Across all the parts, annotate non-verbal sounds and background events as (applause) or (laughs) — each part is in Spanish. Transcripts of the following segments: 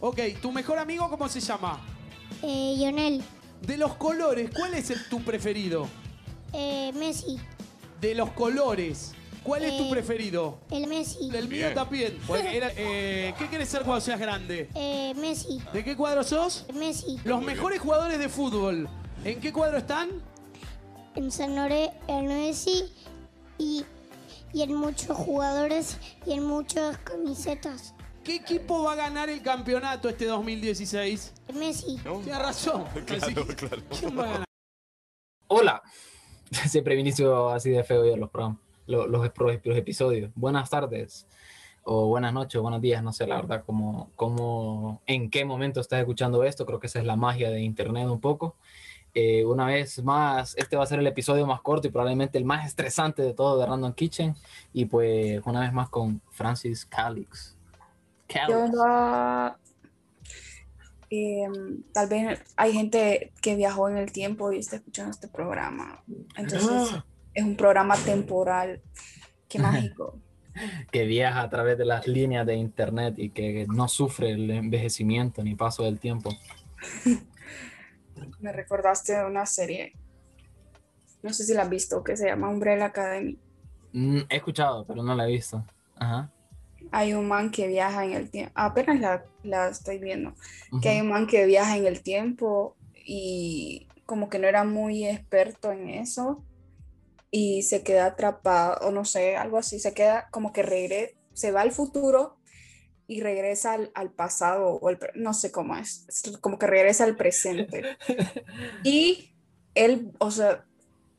Ok, ¿tu mejor amigo cómo se llama? Eh, Lionel. De los colores, ¿cuál es el, tu preferido? Eh, Messi. De los colores, ¿cuál es tu Eh, preferido? El Messi. El mío también. (laughs) Era, eh, ¿Qué quieres ser cuando seas grande? Eh, Messi. ¿De qué cuadro sos? Messi. Los mejores jugadores de fútbol. ¿En qué cuadro están? En San Lore, en Messi y, y en muchos jugadores y en muchas camisetas. ¿Qué equipo va a ganar el campeonato este 2016? Messi. Tienes razón. (laughs) Así que, ¿Quién va a ganar? Hola. (laughs) Siempre inicio así de feo yo los programas, los, los, los episodios. Buenas tardes, o buenas noches, o buenos días, no sé la verdad cómo, cómo, en qué momento estás escuchando esto. Creo que esa es la magia de internet un poco. Eh, una vez más, este va a ser el episodio más corto y probablemente el más estresante de todo de Random Kitchen. Y pues una vez más con Francis Calix. Eh, tal vez hay gente que viajó en el tiempo y está escuchando este programa. Entonces, es un programa temporal. Qué (laughs) mágico. que viaja a través de las líneas de internet y que no sufre el envejecimiento ni paso del tiempo. (laughs) Me recordaste de una serie, no sé si la has visto, que se llama Umbrella Academy. Mm, he escuchado, pero no la he visto. Ajá. Hay un man que viaja en el tiempo, apenas la, la estoy viendo, que hay un man que viaja en el tiempo y como que no era muy experto en eso y se queda atrapado, o no sé, algo así, se queda como que regresa, se va al futuro y regresa al, al pasado, o el, no sé cómo es, es, como que regresa al presente. (laughs) y él, o sea,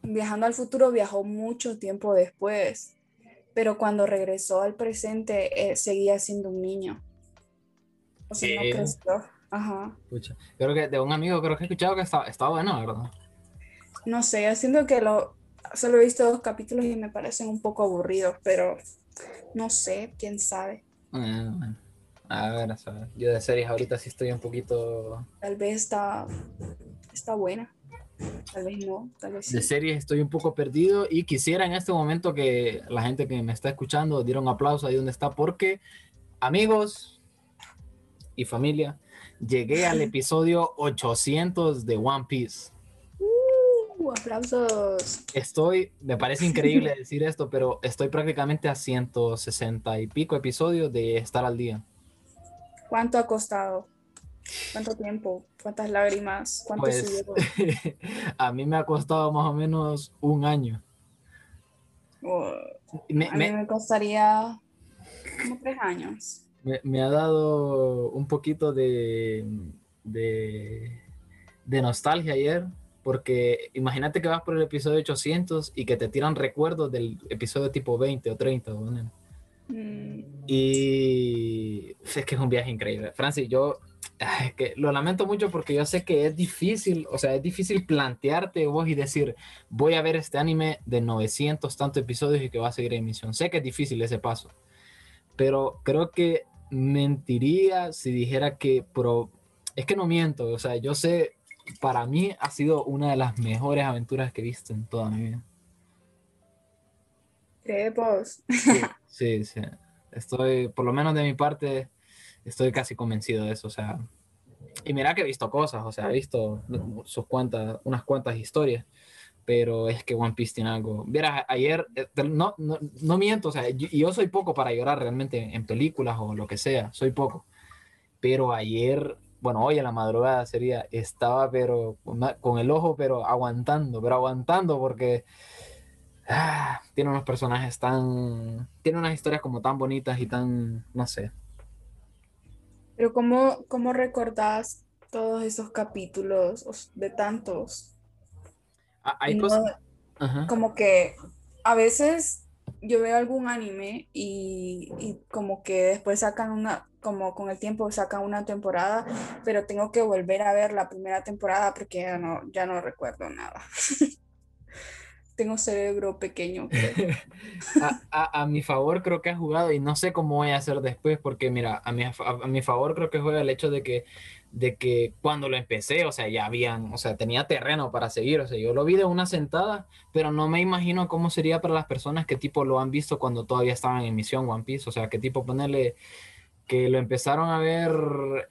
viajando al futuro, viajó mucho tiempo después, pero cuando regresó al presente, eh, seguía siendo un niño. O sea, no creció. Ajá. Escucha. Creo que de un amigo creo que he escuchado que está, está bueno, ¿verdad? No sé, yo siento que lo, solo he visto dos capítulos y me parecen un poco aburridos, pero no sé, quién sabe. Bueno, bueno. A ver, a ver, yo de series ahorita sí estoy un poquito... Tal vez está, está buena, tal vez no, tal vez sí. De series estoy un poco perdido y quisiera en este momento que la gente que me está escuchando diera un aplauso ahí donde está porque, amigos y familia, llegué al (laughs) episodio 800 de One Piece. Uh, aplausos. Estoy, me parece increíble (laughs) decir esto, pero estoy prácticamente a 160 y pico episodios de estar al día. ¿Cuánto ha costado? ¿Cuánto tiempo? ¿Cuántas lágrimas? ¿Cuánto pues, (laughs) a mí me ha costado más o menos un año. Oh, me, a mí me, me costaría como tres años. Me, me, ha dado un poquito de, de, de nostalgia ayer, porque imagínate que vas por el episodio 800 y que te tiran recuerdos del episodio tipo 20 o 30. ¿no? Mm. Y es que es un viaje increíble. Francis, yo es que lo lamento mucho porque yo sé que es difícil, o sea, es difícil plantearte vos y decir, voy a ver este anime de 900 tantos episodios y que va a seguir en emisión. Sé que es difícil ese paso, pero creo que mentiría si dijera que, pero es que no miento, o sea, yo sé, para mí ha sido una de las mejores aventuras que he visto en toda mi vida. ¿Crees? Sí, (laughs) sí, sí. Estoy, por lo menos de mi parte, estoy casi convencido de eso, o sea, y mira que he visto cosas, o sea, he visto sus cuantas, unas cuantas historias, pero es que One Piece tiene algo. Vieras, ayer, no, no, no miento, o sea, yo, yo, soy poco para llorar realmente en películas o lo que sea, soy poco, pero ayer, bueno, hoy en la madrugada sería, estaba pero con el ojo, pero aguantando, pero aguantando porque... Ah, tiene unos personajes tan. Tiene unas historias como tan bonitas y tan. No sé. Pero, ¿cómo, cómo recordás todos esos capítulos de tantos? Ah, hay no, cosas. Como que a veces yo veo algún anime y, y, como que después sacan una, como con el tiempo sacan una temporada, pero tengo que volver a ver la primera temporada porque ya no, ya no recuerdo nada. (laughs) tengo cerebro pequeño. (laughs) a, a, a, mi favor creo que ha jugado y no sé cómo voy a hacer después porque mira, a mi, a, a, mi favor creo que juega el hecho de que, de que cuando lo empecé, o sea, ya habían, o sea, tenía terreno para seguir, o sea, yo lo vi de una sentada, pero no me imagino cómo sería para las personas que tipo lo han visto cuando todavía estaban en emisión One Piece, o sea, que tipo ponerle que lo empezaron a ver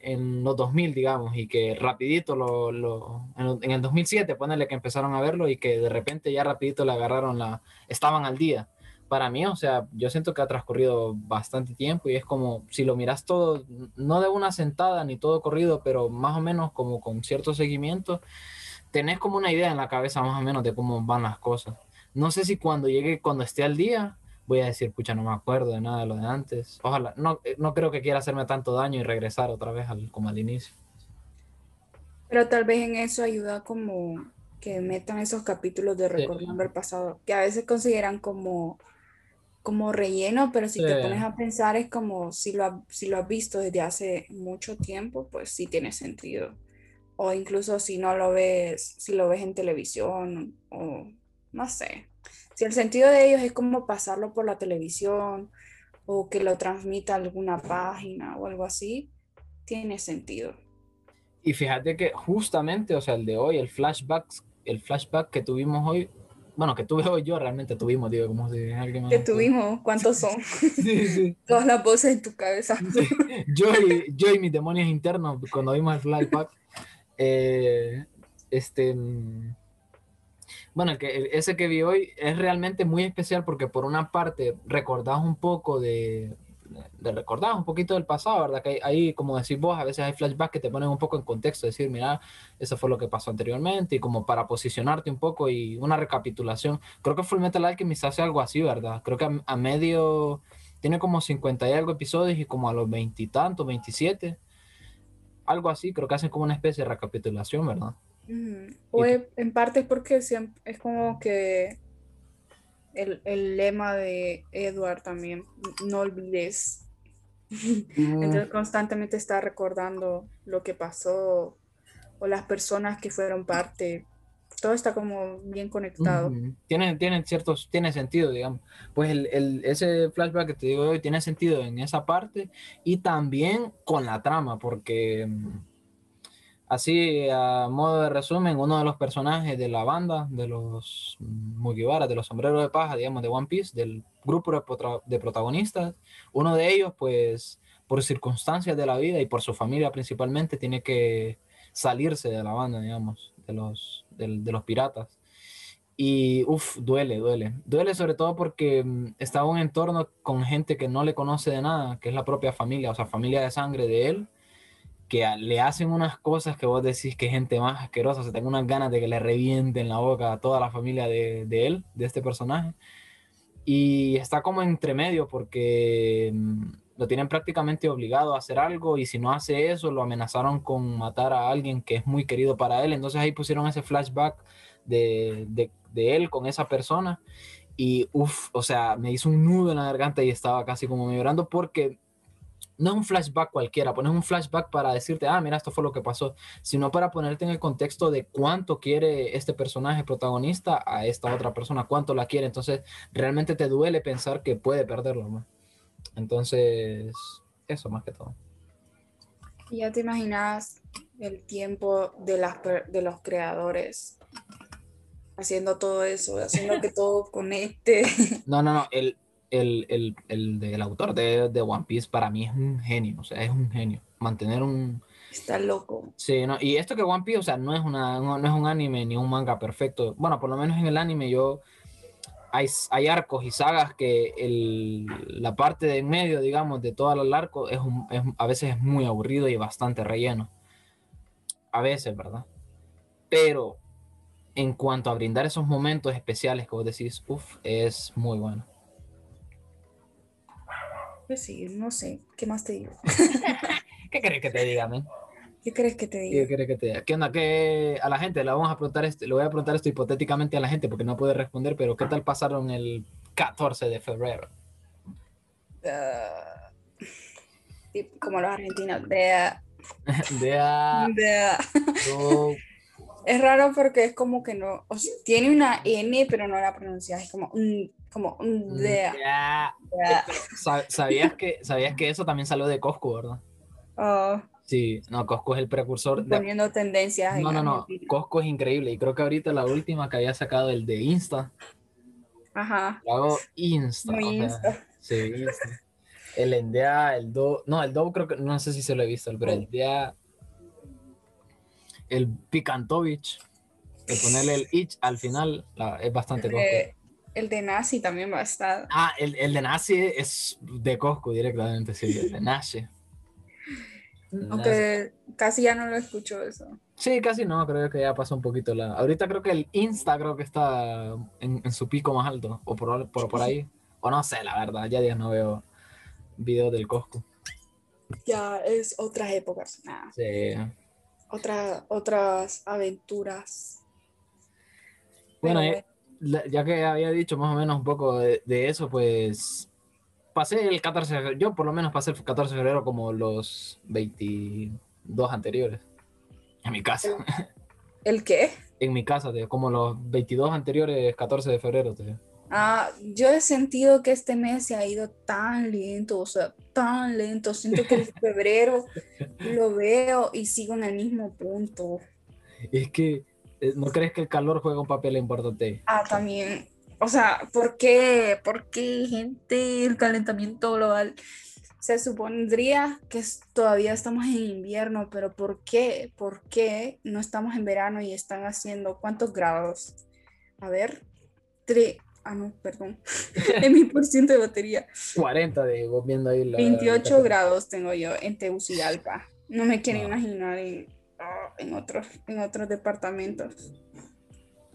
en los 2000, digamos, y que rapidito lo, lo en, el 2007, ponerle que empezaron a verlo y que de repente ya rapidito le agarraron la, estaban al día. Para mí, o sea, yo siento que ha transcurrido bastante tiempo y es como, si lo miras todo, no de una sentada ni todo corrido, pero más o menos como con cierto seguimiento, tenés como una idea en la cabeza más o menos de cómo van las cosas. No sé si cuando llegue, cuando esté al día, voy a decir, pucha, no me acuerdo de nada de lo de antes. Ojalá, no, eh, no creo que quiera hacerme tanto daño y regresar otra vez al, como al inicio. Pero tal vez en eso ayuda como que metan esos capítulos de recordando sí. el pasado, que a veces consideran como, como relleno, pero si sí. te pones a pensar es como si lo, si lo has visto desde hace mucho tiempo, pues sí tiene sentido. O incluso si no lo ves, si lo ves en televisión o no sé, si el sentido de ellos es como pasarlo por la televisión o que lo transmita alguna página o algo así, tiene sentido. Y fíjate que justamente, o sea, el de hoy, el flashback, el flashback que tuvimos hoy, bueno, que tuve hoy yo realmente tuvimos, digo, como si alguien más. Que tuvimos, ¿cuántos son? (laughs) sí, sí. (laughs) Todas las voces en tu cabeza. Sí. Yo, y, yo y mis demonios internos, cuando vimos el flashback, eh, este bueno, que, ese que vi hoy es realmente muy especial porque por una parte recordás un poco de, de recordar un poquito del pasado, ¿verdad? Que ahí, como decís vos, a veces hay flashbacks que te ponen un poco en contexto, decir, mira, eso fue lo que pasó anteriormente, y como para posicionarte un poco y una recapitulación. Creo que Full Metal Alchemist hace algo así, ¿verdad? Creo que a, a medio, tiene como 50 y algo episodios y como a los veintitantos, 27, algo así, creo que hacen como una especie de recapitulación, ¿verdad? Mm, o es, en parte es porque siempre, es como que el, el, lema de Edward también, no olvides. Mm. Entonces constantemente está recordando lo que pasó o las personas que fueron parte. Todo está como bien conectado. Mm. Tiene, tiene ciertos, tiene sentido, digamos. Pues el, el, ese flashback que te digo hoy tiene sentido en esa parte y también con la trama, porque Así, a modo de resumen, uno de los personajes de la banda, de los Mugiwara, de los sombreros de paja, digamos, de One Piece, del grupo de protagonistas, uno de ellos, pues, por circunstancias de la vida y por su familia principalmente, tiene que salirse de la banda, digamos, de los, de, los piratas. Y, uff, duele, duele. Duele sobre todo porque está en un entorno con gente que no le conoce de nada, que es la propia familia, o sea, familia de sangre de él que le hacen unas cosas que vos decís que gente más asquerosa, o sea, tengo unas ganas de que le revienten la boca a toda la familia de, de él, de este personaje. Y está como entre medio porque mm, lo tienen prácticamente obligado a hacer algo y si no hace eso, lo amenazaron con matar a alguien que es muy querido para él. Entonces ahí pusieron ese flashback de, de, de él con esa persona y uff, o sea, me hizo un nudo en la garganta y estaba casi como llorando porque no es un flashback cualquiera, pones un flashback para decirte, ah, mira, esto fue lo que pasó, sino para ponerte en el contexto de cuánto quiere este personaje protagonista a esta otra persona, cuánto la quiere. Entonces, realmente te duele pensar que puede perderlo. ¿no? Entonces, eso más que todo. Ya te imaginas el tiempo de, las, de los creadores haciendo todo eso, haciendo que (laughs) todo conecte. No, no, no, el, el, el, el del autor de, de, One Piece para mí es un genio, o sea, es un genio. Mantener un... Está loco. Sí, no, y esto que One Piece, o sea, no es, una, no, no es un anime ni un manga perfecto. Bueno, por lo menos en el anime yo... Hay, hay arcos y sagas que el, la parte de en medio, digamos, de todo el arco es, un, es a veces es muy aburrido y bastante relleno. A veces, ¿verdad? Pero en cuanto a brindar esos momentos especiales que vos decís, uff, es muy bueno. Pues sí, no sé, ¿qué más te digo? ¿Qué crees que te diga, men? ¿Qué crees que te diga? ¿Qué crees que te diga? ¿Qué onda? ¿Qué a la gente? Le vamos a preguntar esto, le voy a preguntar esto hipotéticamente a la gente porque no puede responder, pero ¿qué tal pasaron el 14 de febrero? Uh, como los argentinos, de de de Es raro porque es como que no, o sea, tiene una N pero no la pronuncias, es como un como un de yeah. yeah. ¿Sabías, que, ¿Sabías que eso también salió de Costco, verdad? Oh. Sí, no, Costco es el precursor. Poniendo de... tendencias. No, no, no, Costco es increíble y creo que ahorita la última que había sacado el de Insta. Ajá. Lo hago Insta. Muy o sea, Insta. Sí, Insta. El Endea, el Do. No, el Do creo que. No sé si se lo he visto, pero el Endea. El Picantovich. De ponerle el Ich al final la- es bastante El Coscu. de, el de Nazi también va a estar. Ah, el, el de Nazi es de Coscu directamente, sí, el de (laughs) Nashi. Aunque casi ya no lo escucho eso. Sí, casi no, creo que ya pasó un poquito la. Ahorita creo que el Insta creo que está en, en su pico más alto, o por, por, por ahí. O no sé, la verdad, ya días no veo videos del Coscu. Ya es otras épocas. Nah, Sí. otra- otras aventuras. Bueno, eh, la- ya que había dicho más o menos un poco de, de eso, pues pasé el 14 de febrero, yo por lo menos pasé el 14 de febrero como los 22 anteriores. En mi casa, ¿El (laughs) qué? en mi casa, tío, como los 22 anteriores 14 de febrero. tío. Ah, yo he sentido que este mes se ha ido tan lento, o sea, tan lento. Siento que en (laughs) febrero lo veo y sigo en el mismo punto. Es que, ¿no crees que el calor juega un papel importante? Ah, también. O sea, ¿por qué? ¿Por qué, gente? El calentamiento global. Se supondría que todavía estamos en invierno, pero ¿por qué? ¿Por qué no estamos en verano y están haciendo cuántos grados? A ver, tres. Ah, no, perdón. (laughs) en mi por ciento de batería. 40 de vos viendo ahí la... 28 la- grados tengo yo en Tegucigalpa. No me quiero No. imaginar en, en, otros, en otros departamentos.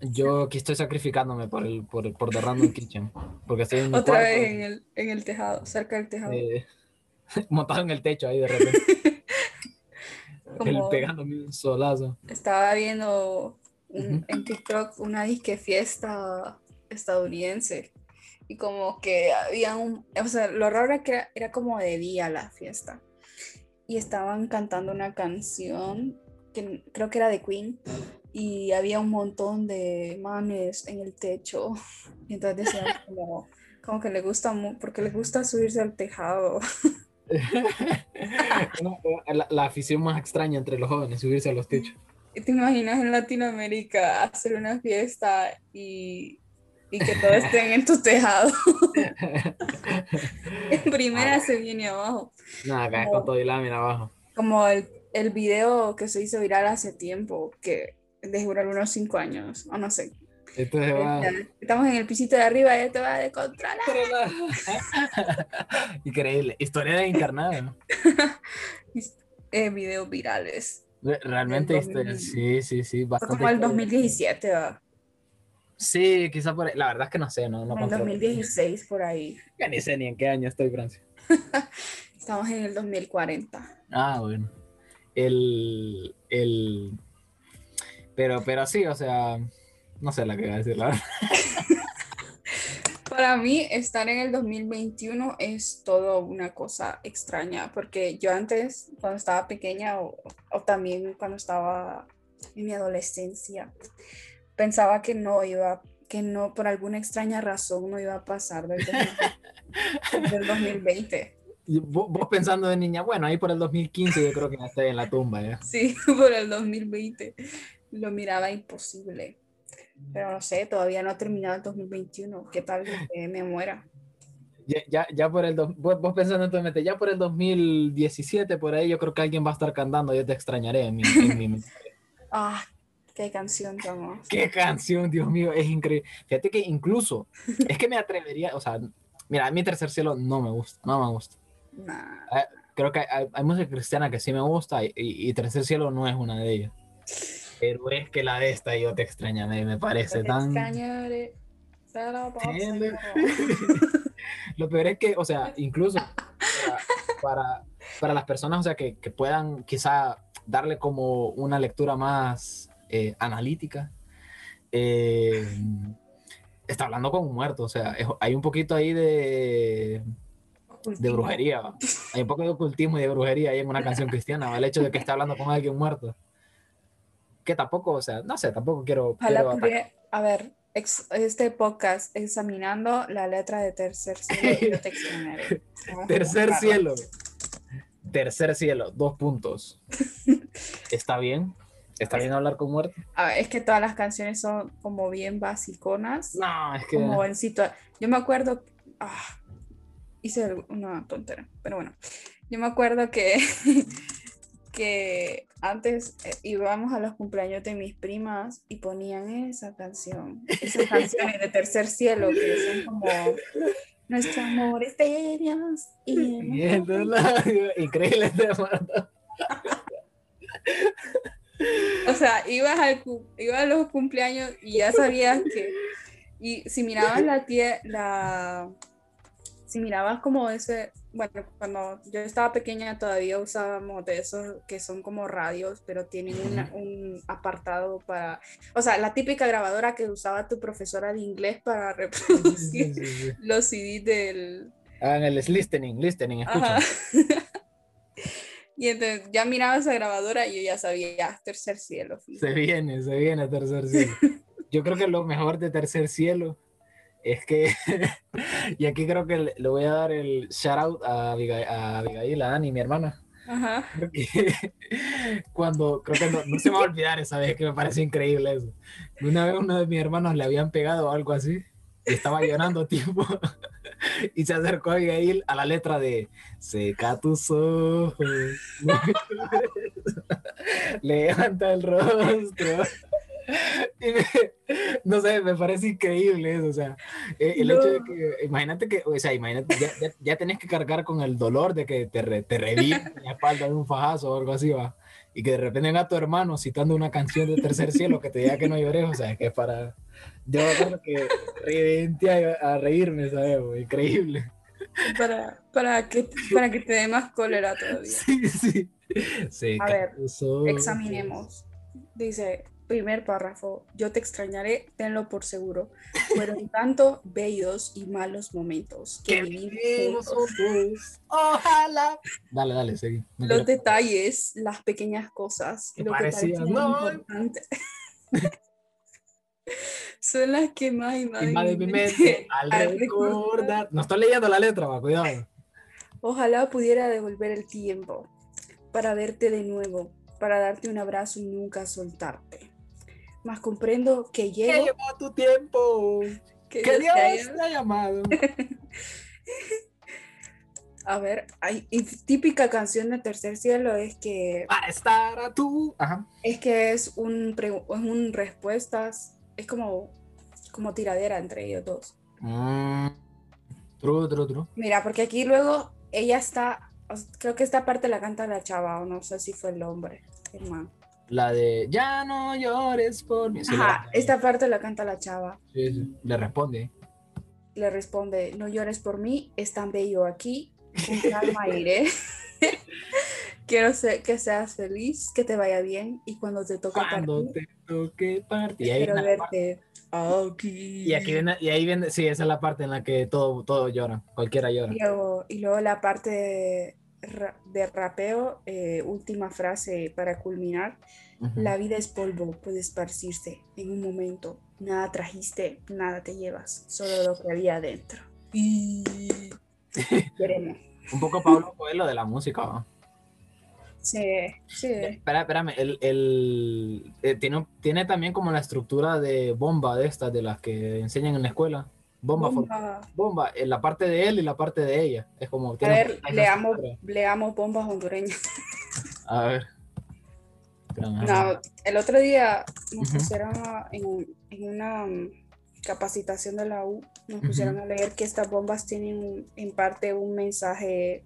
Yo aquí estoy sacrificándome por el por, por The Random Kitchen, porque estoy en mi Otra cuarto, vez en el, en el tejado, cerca del tejado. eh, (laughs) montado en el techo ahí de repente. (laughs) Como- pegándome un solazo. Estaba viendo un- en TikTok una disque fiesta estadounidense y como que había un, o sea, lo raro era que era, era como de día la fiesta y estaban cantando una canción que creo que era de Queen y había un montón de manes en el techo y (laughs) entonces decían (laughs) como, como que le gusta porque le gusta subirse al tejado. (laughs) No, la, la afición más extraña entre los jóvenes, subirse a los techos. ¿Y ¿Te imaginas en Latinoamérica hacer una fiesta y, y que todos estén en tu tejado? en primera se viene abajo. Nada, No. con todo y lámina abajo. Como el, el video que se hizo viral hace tiempo, que de unos cinco años, o no sé. Va. Estamos en el pisito de arriba y esto va de controlar. (laughs) Increíble. Historia de internado. (laughs) Eh, videos virales. Realmente, Del este, 2000. sí, sí, sí. Bastante como el historia. 2017, ¿va? Sí, quizá por ahí. La verdad es que no sé, no, no el controlo. 2016 por ahí. Ya ni sé ni en qué año estoy, Francia. (laughs) Estamos en el 2040. Ah, bueno. El, el, pero, pero sí, o sea, no sé la que iba a decir, la verdad. (laughs) Para mí, estar en el 2021 es todo una cosa extraña, porque yo antes, cuando estaba pequeña o, o también cuando estaba en mi adolescencia, pensaba que no iba, que no, por alguna extraña razón, no iba a pasar del, 2020 (laughs) del 2020. Vos, vos pensando de niña, bueno, ahí por el 2015 yo creo que ya estoy en la tumba, ya. Sí, (laughs) por el 2020 lo miraba imposible. Pero no sé, todavía no ha terminado el 2021. ¿Qué tal que me muera? Ya, ya, ya por el, vos, vos pensando en tu mente, ya por el 2017, por ahí yo creo que alguien va a estar cantando, yo te extrañaré en mi, en mi (laughs) mente. Ah, qué canción hermosa. Qué canción, Dios mío, es increíble. Fíjate que incluso, es que me atrevería, o sea, mira, a mí Tercer Cielo no me gusta, no me gusta. Nah. Creo que hay, hay música cristiana que sí me gusta y, y- Tercer Cielo no es una de ellas. Pero es que la de esta yo te extrañaré, me parece Te tan... extrañaré. (laughs) Lo peor es que, o sea, (laughs) incluso para, para, para las personas, o sea, que, que puedan quizá darle como una lectura más eh, analítica, eh, está hablando con un muerto, o sea, es- hay un poquito ahí de, de brujería, ¿va? hay un poco de ocultismo y de brujería ahí en una canción cristiana, ¿va? el hecho de que esté hablando con alguien muerto. Que tampoco, o sea, no sé, tampoco quiero... Ojalá quiero pudiera- a ver, ex- este podcast examinando la letra de tercer cielo, (laughs) Tercer cielo. Tercer cielo, dos puntos. ¿Está bien? ¿Está bien hablar con ver, es que todas las canciones son como bien basiconas. No, es que. como en situa- Yo me acuerdo, ah, hice una tontera, pero bueno, yo me acuerdo que, (laughs) que antes eh, íbamos a los cumpleaños de mis primas y ponían esa canción, esas (laughs) canciones de Tercer Cielo que son como nuestro amor es de Dios y (laughs) Increíble O sea, ibas, al, ibas a los cumpleaños y ya sabías que y si mirabas la, tie la si mirabas como ese, bueno, cuando yo estaba pequeña todavía usábamos de esos que son como radios, pero tienen un apartado para, o sea, la típica grabadora que usaba tu profesora de inglés para (laughs) reproducir los CDs del... Hagan el listening, listening, escucha. (laughs) y entonces ya miraba esa grabadora y yo ya sabía, tercer cielo. Se viene, se viene tercer cielo. (laughs) Yo creo que lo mejor de tercer cielo es que, (laughs) y aquí creo que le, voy a dar el shout out a Abigail, a, Abigail, a Dani, mi hermana. Ajá. (laughs) cuando, creo que no, se me va a olvidar esa vez que me parece increíble eso. Una vez uno de mis hermanos le habían pegado algo así y estaba llorando tipo (laughs) y se acercó a Abigail a la letra de seca tus ojos levanta el rostro no sé, me parece increíble eso, o sea, eh, el hecho de que, imagínate que, o sea, imagínate, ya, ya, tenés que cargar con el dolor de que te, re, te reviente la espalda de un fajazo o algo así, va, y que de repente venga tu hermano citando una canción de Tercer Cielo que te diga que no llores, o sea, es que es para, yo creo que reviente a, reírme, ¿sabes? Increíble. Para, para, que, para que te dé más cólera todavía. Sí, sí. sí a ver, examinemos. Dice, primer párrafo, yo te extrañaré, tenlo por seguro. Fueron (laughs) tanto bellos y malos momentos que vivimos Ojalá. Dale, dale, seguí. Los detalles, las pequeñas cosas, lo parecía, no. (laughs) son las que más y más, de mi mente (laughs) al, recordar. No estoy leyendo la letra, va, cuidado. Ojalá pudiera devolver el tiempo para verte de nuevo, para darte un abrazo y nunca soltarte más comprendo que llego. Que llevó tu tiempo. Que, Dios, te ha llamado. (laughs) a ver, hay, típica canción de Tercer Cielo es que. Para estar a tú. Ajá. Es que es un, un respuestas. Es como, como tiradera entre ellos dos. Mm. True, true, true. Mira, porque aquí luego ella está. Creo que esta parte la canta la chava, o no sé si fue el hombre, hermano. La de Ya no llores por mí. Ajá, esta parte la canta la chava. Sí, sí. Le responde. Le responde, no llores por mí, es tan bello aquí, con calma (laughs) iré. (laughs) Quiero que seas feliz, que te vaya bien y cuando te toque cuando partir. te toque partir. Quiero verte aquí. Y, aquí viene, y ahí viene, sí, esa es la parte en la que todo, todo llora, cualquiera llora. Y luego, y luego la parte de rapeo, eh, última frase para culminar. La vida es polvo, puede esparcirse en un momento. Nada trajiste, nada te llevas, solo lo que había adentro. Y queremos. un poco Pablo Coelho de la música. Sí, sí. Espera, espérame, el, el eh, tiene, tiene también como la estructura de bomba de estas, de las que enseñan en la escuela. Bomba, bomba. en la parte de él y la parte de ella. Es como. (laughs) A ver, leamos, leamos bombas hondureñas. A ver. No, el otro día nos pusieron en, en, una mm, capacitación de la U, nos pusieron a leer que estas bombas tienen en parte un mensaje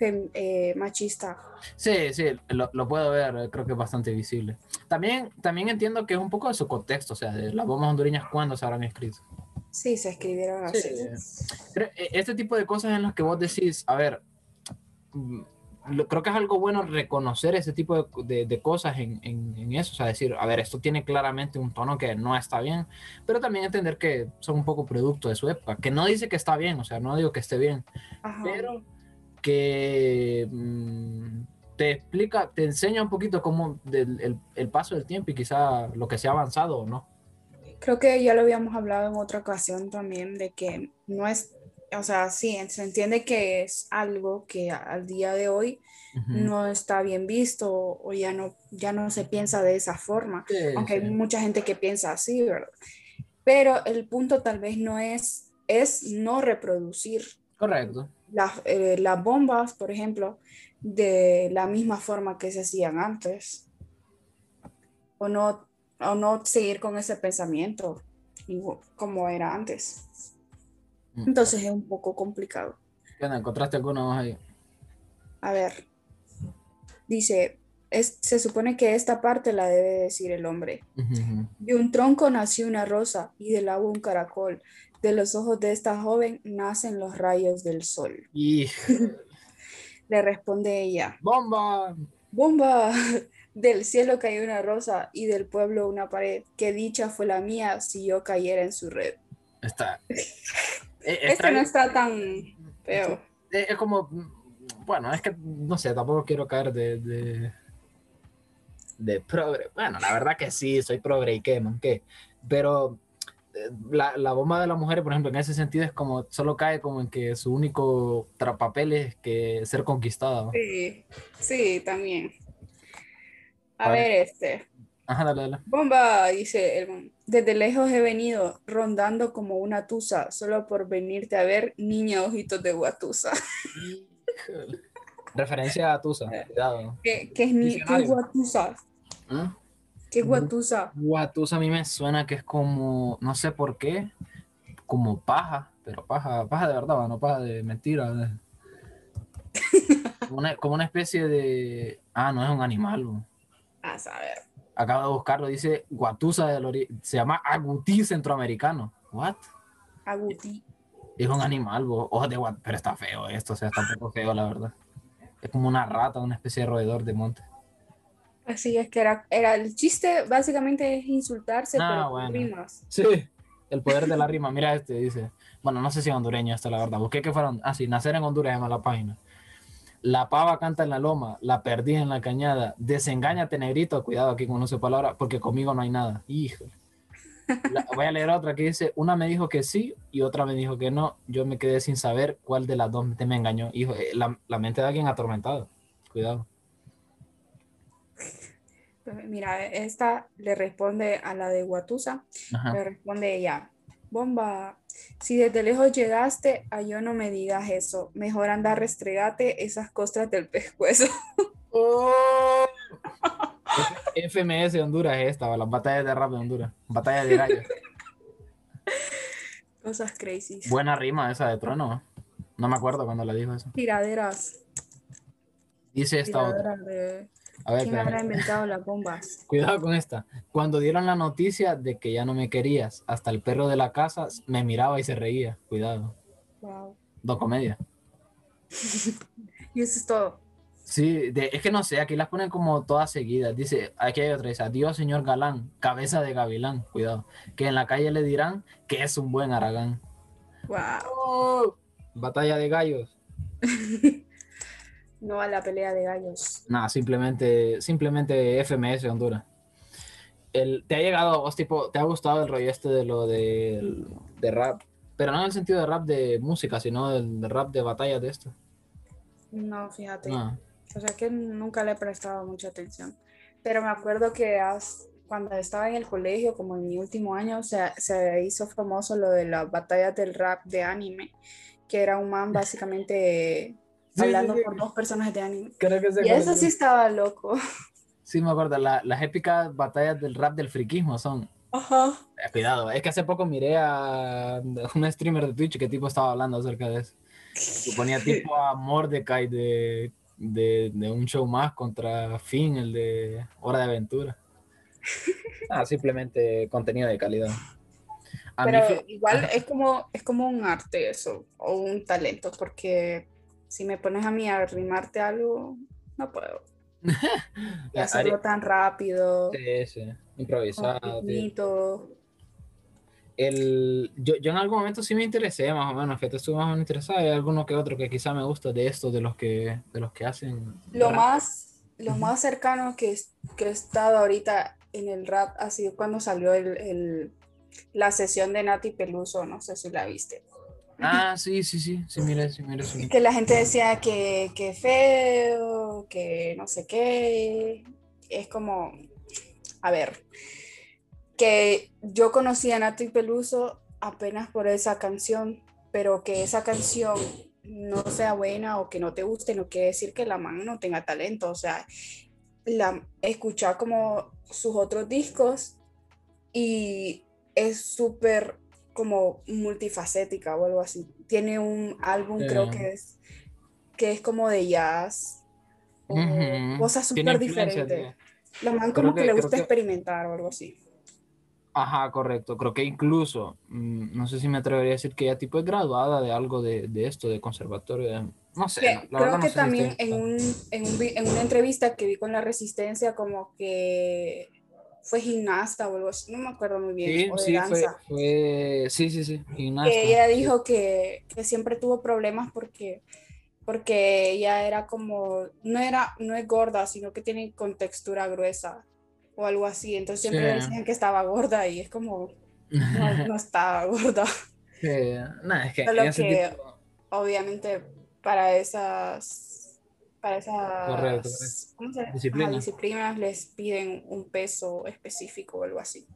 eh, machista. Sí, sí, lo, lo, puedo ver, creo que es bastante visible. También, también entiendo que es un poco de su contexto, o sea, de las bombas hondureñas, ¿cuándo se habrán escrito? Sí, se escribieron así. Eh, este tipo de cosas en las que vos decís, a ver, mm, creo que es algo bueno reconocer ese tipo de, de, cosas en, en, eso, o sea, decir, a ver, esto tiene claramente un tono que no está bien, pero también entender que son un poco producto de su época, que no dice que está bien, o sea, no digo que esté bien, pero que mm, te explica, te enseña un poquito cómo el, el paso del tiempo y quizá lo que se ha avanzado o no. Creo que ya lo habíamos hablado en otra ocasión también de que no es, o sea, sí, se entiende que es algo que al día de hoy no está bien visto o ya no, ya no se piensa de esa forma, aunque hay mucha gente que piensa así, ¿verdad? Pero el punto tal vez no es, es no reproducir Correcto. las, eh, las bombas, por ejemplo, de la misma forma que se hacían antes. O no, o no seguir con ese pensamiento como era antes. Mm. Entonces es un poco complicado. ¿Qué onda? ¿Encontraste alguna más ahí? A ver, dice, es, se supone que esta parte la debe decir el hombre. Ujú, ujú. De un tronco nació una rosa y del agua un caracol. De los ojos de esta joven nacen los rayos del sol. Y (laughs) Le responde ella, bomba. bomba, del cielo cayó una rosa y del pueblo una pared. Qué dicha fue la mía si yo cayera en su red. Está. (laughs) Eh, Este no está tan feo. Eh, Es como, bueno, es que no sé, tampoco quiero caer de, de, de progre. Bueno, la verdad que sí, soy progre y qué, man, qué. Pero eh, la, la bomba de las mujeres, por ejemplo, en ese sentido es como, solo cae como en que su único papel es que ser conquistada. ¿no? Sí, sí, también. A ver. este. Ajá, dale, dale. Bomba, dice el. Desde lejos he venido, rondando como una tusa, solo por venirte a ver, niña ojitos de guatusa. Referencia a Tusa, cuidado. ¿Qué, qué es ni, qué Diccionario. guatusa? ¿Ah? ¿Qué Mm. guatusa? Guatusa a mí me suena que es como, no sé por qué, como paja, pero paja, paja de verdad, no paja de mentira. de- (laughs) Como una, como una especie de... Ah, no es un animal. A saber. Acabo de buscarlo, dice Guatusa del ori- se llama agutí centroamericano. ¿What? Aguti. Es un animal, bo. Ojos de guat, pero está feo esto, o sea, está un poco feo, la verdad. Es como una rata, una especie de roedor de monte. Así es que era, era el chiste, básicamente es insultarse, Ah, pero bueno. rimas. Sí, el poder de la rima. Mira este, dice. Bueno, no sé si hondureño esto, la verdad. Busqué que fueron. Ah, sí, nacer en Honduras llama la página. La pava canta en la loma, la perdí en la cañada. Desengáñate, negrito. Cuidado aquí con no sé palabra, porque conmigo no hay nada. Híjole. La- voy a leer otra que dice: Una me dijo que sí y otra me dijo que no. Yo me quedé sin saber cuál de las dos te me engañó. Hijo, eh, la, la mente de alguien atormentado. Cuidado. Pues Mira, esta le responde a la de Guatusa, Ajá. le responde ella, bomba, si desde lejos llegaste, a yo no me digas eso, mejor anda restregate esas costras del pescuezo. (laughs) Oh. FMS de Honduras es esta, las batallas de rap de Honduras. Batallas de gallos. (laughs) Cosas crazy. Buena rima esa de Trono. ¿eh? No me acuerdo cuando le dijo eso. Tiraderas, Dice esta otra. tiraderas de... A ver, ¿Quién habrá inventado las bombas? (laughs) cuidado con esta. Cuando dieron la noticia de que ya no me querías, hasta el perro de la casa me miraba y se reía. Cuidado. Wow. Dos comedia. (laughs) Y eso es todo. Sí, de- es que no sé, aquí las ponen como todas seguidas. Dice, aquí hay otra, dice, adiós señor galán, cabeza de gavilán, cuidado, que en la calle le dirán que es un buen aragán. Wow. Batalla de gallos. (laughs) No a la pelea de gallos. Nada, simplemente, simplemente FMS Honduras. El, ¿Te ha llegado, vos, tipo, te ha gustado el rollo este de lo de, de rap? Pero no en el sentido de rap de música, sino del de rap de batallas de esto. No, fíjate. No. O sea que nunca le he prestado mucha atención. Pero me acuerdo que as- cuando estaba en el colegio, como en mi último año, se, se hizo famoso lo de las batallas del rap de anime, que era un man básicamente Sí, hablando sí, por dos personajes de anime. Creo que Y eso sí estaba loco. Sí, me acuerdo, la- las épicas batallas del rap del friquismo son. Ajá. Eh, cuidado, es que hace poco miré a (laughs) un streamer de Twitch que tipo estaba hablando acerca de eso. Y ponía (laughs) tipo a Mordecai de, de, de un show más contra Finn, el de Hora de Aventura. (laughs) Ah, simplemente contenido de calidad. A Pero igual es como, es como un arte eso, o un talento, porque si me pones a mí a rimarte algo, no puedo. (laughs) Y hacerlo Ari- tan rápido, Sí, sí, improvisado. El, yo, yo en algún momento sí me interesé, más o menos, que te estuve más o menos interesado. Hay alguno que otro que quizá me gusta de estos, de los que, de los que hacen. Lo rap. más, lo más cercano que, que he estado ahorita en el rap ha sido cuando salió el, el- la sesión de Nati Peluso, no sé si la viste. Ah, sí, sí, sí, sí, mire, sí, mire, sí. Que la gente decía que, que feo, que no sé qué. Es como, a ver, que yo conocí a Nati Peluso apenas por esa canción, pero que esa canción no sea buena o que no te guste, no quiere decir que la man no tenga talento. O sea, la, escuchar como sus otros discos y es súper como multifacética o algo así. Tiene un álbum, creo que es, que es como de jazz o cosas súper diferentes. La man como que, le gusta experimentar o algo así. Ajá, correcto. Creo que incluso, mm, no sé si me atrevería a decir que ella tipo es graduada de algo de, de esto, de conservatorio. no sé. creo que también en, un, en, un, en, una entrevista que vi con La Resistencia, como que fue gimnasta o algo así, no me acuerdo muy bien. Sí, sí, Fue, sí, sí, sí, gimnasta. Que ella dijo que, que, siempre tuvo problemas porque, porque ella era como, no, era, no es gorda, sino que tiene contextura gruesa o algo así. Entonces siempre decían que estaba gorda y es como, no, (laughs) estaba gorda. es que, Solo que obviamente para esas, para esas disciplinas. les piden un peso específico o algo así.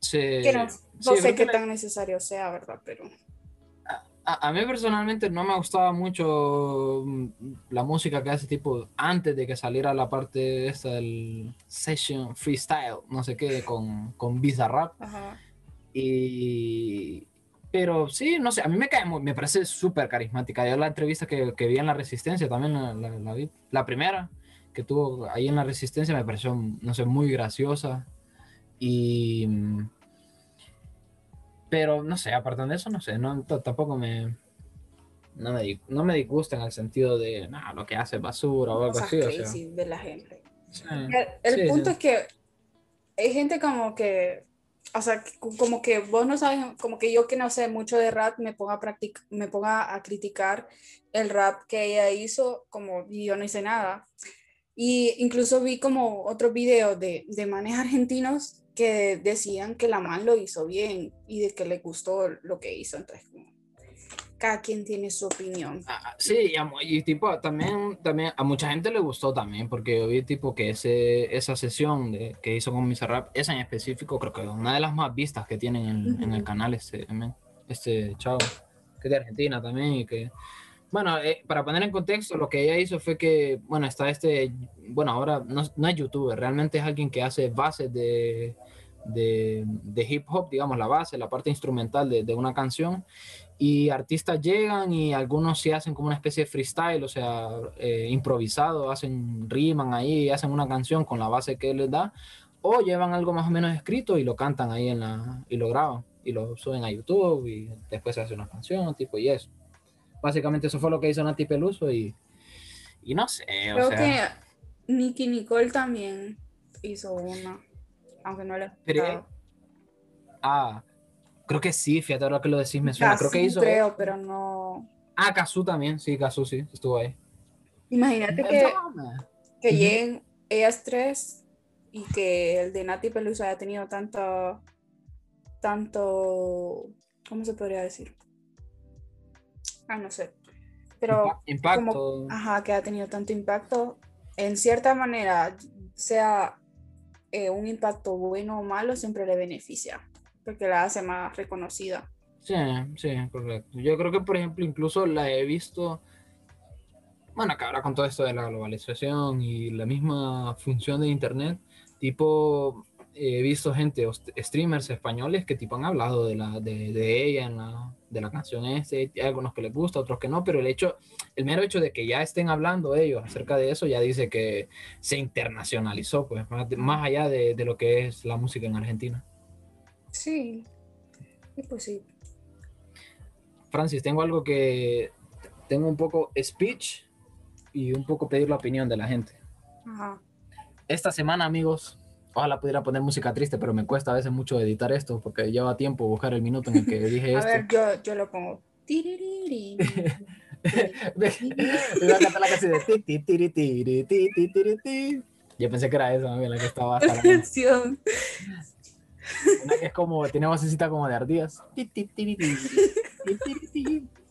Sí. no, sé qué tan necesario sea, ¿verdad? Pero a, mí personalmente no me gustaba mucho mm, la música que hace tipo antes de que saliera la parte esta del session freestyle, no sé qué, con, con Bizarrap. Y, pero sí, no sé, a mí me cae me parece súper carismática. Yo la entrevista que, que, vi en La Resistencia también la, la, vi, la primera que tuvo ahí en La Resistencia me pareció, no sé, muy graciosa. Y mm, pero no sé, aparte de eso, no sé, no, tampoco me, no me, no me disgusta en el sentido de, nada, lo que hace es basura o algo así. O sea. de la gente. el, punto es que hay gente como que, o sea, como que vos no sabes, como que yo que no sé mucho de rap me ponga a, practic me ponga a criticar el rap que ella hizo, como yo no hice nada. Y incluso vi como otros videos de, de manes argentinos que decían que la man lo hizo bien y de que le gustó lo que hizo. Entonces, cada quien tiene su opinión. Ah, ah, sí, y, tipo, también, también a mucha gente le gustó también, porque yo vi tipo que ese, esa sesión de, que hizo con Misa Rap, esa en específico, creo que es una de las más vistas que tienen en, en el canal este, este chavo, que es de Argentina también, y que, bueno, eh, para poner en contexto, lo que ella hizo fue que, bueno, está este, bueno, ahora no, no es youtuber, realmente es alguien que hace bases de de, hip hop, digamos, la base, la parte instrumental de, una canción. Y artistas llegan y algunos sí hacen como una especie de freestyle, o sea, eh, improvisado, hacen, riman ahí, hacen una canción con la base que les da, o llevan algo más o menos escrito y lo cantan ahí en la, y lo graban y lo suben a YouTube y después se hace una canción, tipo, y eso. Básicamente eso fue lo que hizo Nati Peluso y, y no sé. Creo que Nicky Nicole también hizo una aunque no lo he Ah, creo que sí, fíjate ahora que lo decís, me suena. creo que hizo. Creo, pero no. Ah, Kazu también, sí, Kazu sí, estuvo ahí. Imagínate que, que lleguen ellas tres y que el de Nati Peluso haya tenido tanto. tanto. ¿Cómo se podría decir? Ah, no sé. Pero. Impacto. ajá, que ha tenido tanto impacto. En cierta manera, sea eh, un impacto bueno o malo siempre le beneficia, porque la hace más reconocida. Sí, sí, correcto. Yo creo que, por ejemplo, incluso la he visto, bueno, que ahora con todo esto de la globalización y la misma función de Internet, tipo, he visto gente, streamers españoles que tipo han hablado de, la, de, de ella, en la, de la canción este, hay algunos que les gusta, otros que no, pero el hecho, el mero hecho de que ya estén hablando ellos acerca de eso ya dice que se internacionalizó, pues, más, allá de, de, lo que es la música en Argentina. Sí, pues sí. Francis, tengo algo que, tengo un poco speech y un poco pedir la opinión de la gente. Ajá. Esta semana, amigos, Ojalá pudiera poner música triste, pero me cuesta a veces mucho editar esto porque lleva tiempo buscar el minuto en el que (laughs) dije esto. A ver, yo, yo lo pongo. (laughs) A la Yo pensé que era esa, la que estaba. Atención. Una que es como, tiene vocecita como de ardillas.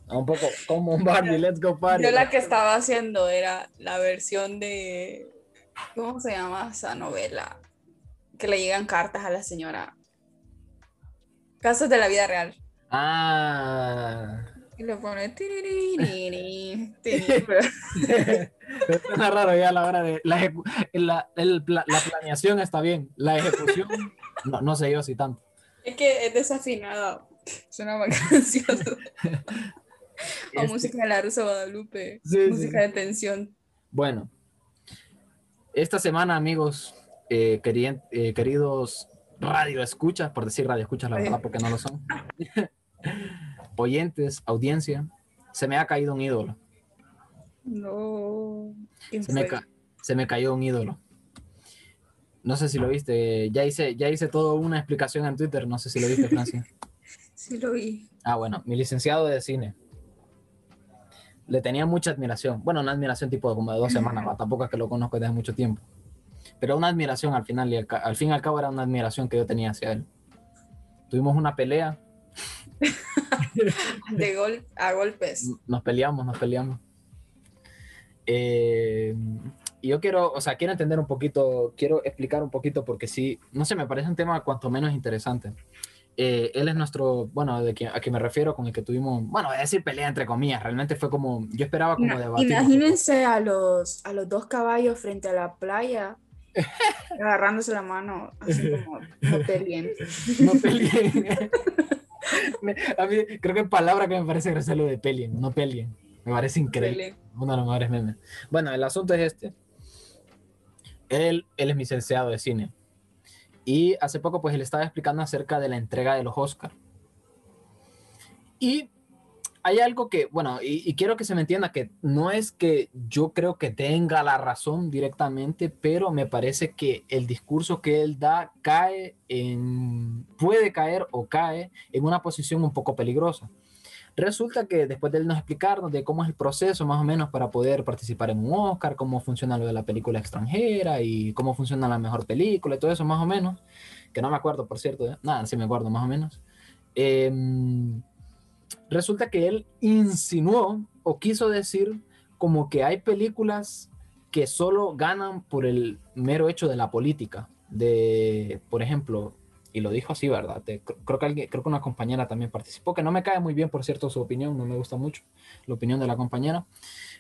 Un poco como un Barbie, let's go party. Yo la que estaba haciendo era la versión de. ¿Cómo se llama esa novela? Que le llegan cartas a la señora. Casos de la vida real. Ah. Y le pone Pero (laughs) Suena raro ya a la hora de la, la, el la planeación está bien, la ejecución no, no sé yo si tanto. Es que es desafinada. Suena más (laughs) gracioso. O Este- música de la Rosa Guadalupe. Sí, música sí. de tensión. Bueno, esta semana, amigos, eh, eh, queridos radio escuchas, por decir radio escuchas, la verdad, porque no lo son, (laughs) oyentes, audiencia, se me ha caído un ídolo. No. ¿Quién Se me, se me cayó un ídolo. No sé si lo viste, ya hice, ya hice toda una explicación en Twitter, no sé si lo viste, (laughs) Francia. Sí lo vi. Ah, bueno, mi licenciado de cine. Le tenía mucha admiración. Bueno, una admiración tipo de como de dos semanas, tampoco es que lo conozco desde mucho tiempo. Pero una admiración al final, y al, al fin y al cabo era una admiración que yo tenía hacia él. Tuvimos una pelea, (laughs) De gol a golpes. nos peleamos, nos peleamos. Eh, y yo quiero, o sea, quiero entender un poquito, quiero explicar un poquito porque sí, no sé, me parece un tema cuanto menos interesante. Eh, él es nuestro, bueno, de quien, a quien me refiero, con el que tuvimos, bueno, voy a decir pelea entre comillas, realmente fue como, yo esperaba como debatir. Imagínense a los, a los dos caballos frente a la playa agarrándose la mano, así (laughs) como no peleen. No peleen. (laughs) Me- a mí, creo que palabra que me parece graciosa lo de peleen, no peleen. Me parece increíble. Uno de los mejores memes. Bueno, el asunto es este. Él, él es mi licenciado de cine. Y hace poco, pues, él estaba explicando acerca de la entrega de los Oscar. Y hay algo que, bueno, y, quiero que se me entienda que no es que yo creo que tenga la razón directamente, pero me parece que el discurso que él da cae en, puede caer o cae en una posición un poco peligrosa. Resulta que después de él nos explicarnos de cómo es el proceso más o menos para poder participar en un Oscar, cómo funciona lo de la película extranjera y cómo funciona la mejor película y todo eso más o menos, que no me acuerdo por cierto, ¿eh? nada, sí me acuerdo más o menos. Em, resulta que él insinuó o quiso decir como que hay películas que solo ganan por el mero hecho de la política, de, por ejemplo, y lo dijo así, ¿verdad? Creo, que creo que una compañera también participó, que no me cae muy bien, por cierto, su opinión, no me gusta mucho la opinión de la compañera,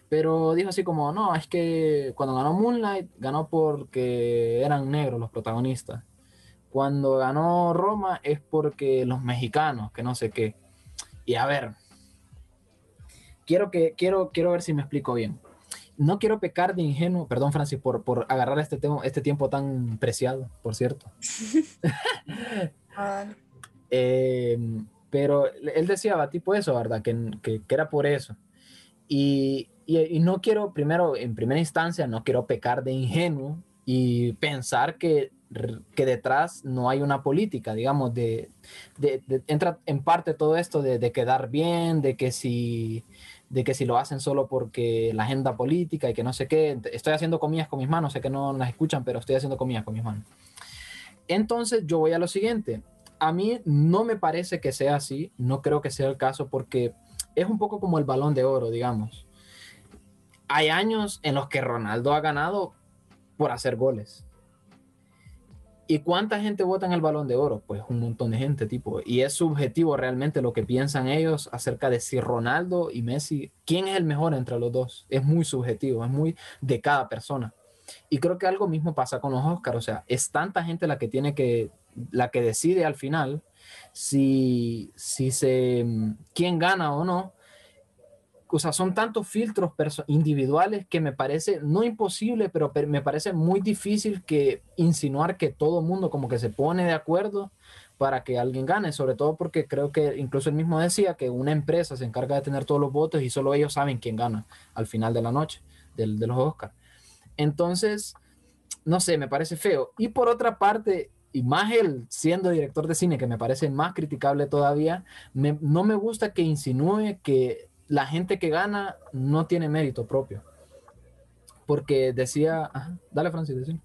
pero dijo así como, no, es que cuando ganó Moonlight, ganó porque eran negros los protagonistas. Cuando ganó Roma es porque los mexicanos, que no sé qué. Y a ver, quiero, que, quiero, quiero ver si me explico bien. No quiero pecar de ingenuo, perdón Francis, por, por agarrar este, tema, este tiempo tan preciado, por cierto. (laughs) Ah, Eh, pero él decía, tipo eso, ¿verdad? Que, que, que era por eso. Y, y, y no quiero, primero, en primera instancia, no quiero pecar de ingenuo y pensar que, que detrás no hay una política, digamos, de, de, de- entra en parte todo esto de, de quedar bien, de que si de que si lo hacen solo porque la agenda política y que no sé qué, estoy haciendo comillas con mis manos, sé que no las escuchan, pero estoy haciendo comillas con mis manos. Entonces yo voy a lo siguiente, a mí no me parece que sea así, no creo que sea el caso porque es un poco como el balón de oro, digamos. Hay años en los que Ronaldo ha ganado por hacer goles. ¿Y cuánta gente vota en el balón de oro? Pues un montón de gente, tipo. Y es subjetivo realmente lo que piensan ellos acerca de si Ronaldo y Messi, ¿quién es el mejor entre los dos? Es muy subjetivo, es muy de cada persona. Y creo que algo mismo pasa con los Oscars. O sea, es tanta gente la que tiene que, la que decide al final si, si se, quién gana o no. O sea, son tantos filtros individuales que me parece, no imposible, pero per- me parece muy difícil que insinuar que todo mundo como que se pone de acuerdo para que alguien gane, sobre todo porque creo que incluso él mismo decía que una empresa se encarga de tener todos los votos y solo ellos saben quién gana al final de la noche del- de los Oscars. Entonces, no sé, me parece feo. Y por otra parte, y más él siendo director de cine, que me parece más criticable todavía, no me gusta que insinúe que la gente que gana no tiene mérito propio. Porque decía, ajá, dale Francis, decime.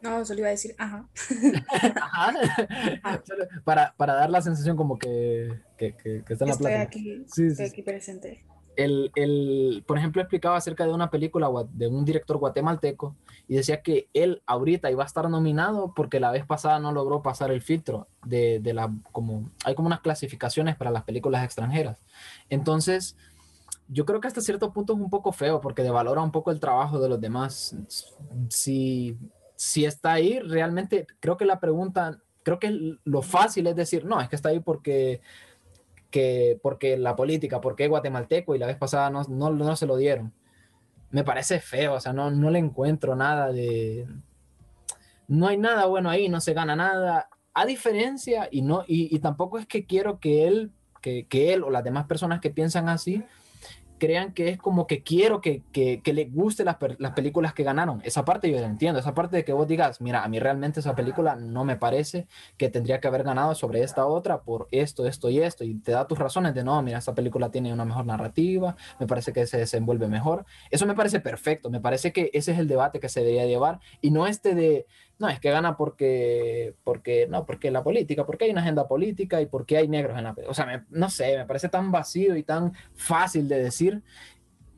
no, solo iba a decir, ajá. (laughs) Ajá. (laughs) Para, para dar la sensación como que, que, que, que está en la plática. aquí, sí, estoy sí. aquí presente. el, el, por ejemplo, explicaba acerca de una película de un director guatemalteco y decía que él ahorita iba a estar nominado porque la vez pasada no logró pasar el filtro de, de la, como, hay como unas clasificaciones para las películas extranjeras. Entonces, yo creo que hasta cierto punto es un poco feo porque devalora un poco el trabajo de los demás. Si, si está ahí, realmente creo que la pregunta, creo que lo fácil es decir, no, es que está ahí porque que porque la política, porque guatemalteco y la vez pasada no, no, no se lo dieron. Me parece feo, o sea, no, no le encuentro nada de... No hay nada bueno ahí, no se gana nada. A diferencia, y, no, y, y tampoco es que quiero que él, que, que él o las demás personas que piensan así, crean que es como que quiero que, que, que les guste las, las, películas que ganaron. Esa parte yo la entiendo, esa parte de que vos digas, mira, a mí realmente esa película no me parece que tendría que haber ganado sobre esta otra por esto, esto y esto, y te da tus razones de no, mira, esta película tiene una mejor narrativa, me parece que se desenvuelve mejor. Eso me parece perfecto, me parece que ese es el debate que se debería llevar y no este de, no, es que gana porque, porque, no, porque la política, porque hay una agenda política y porque hay negros en la... O sea, no sé, me parece tan vacío y tan fácil de decir.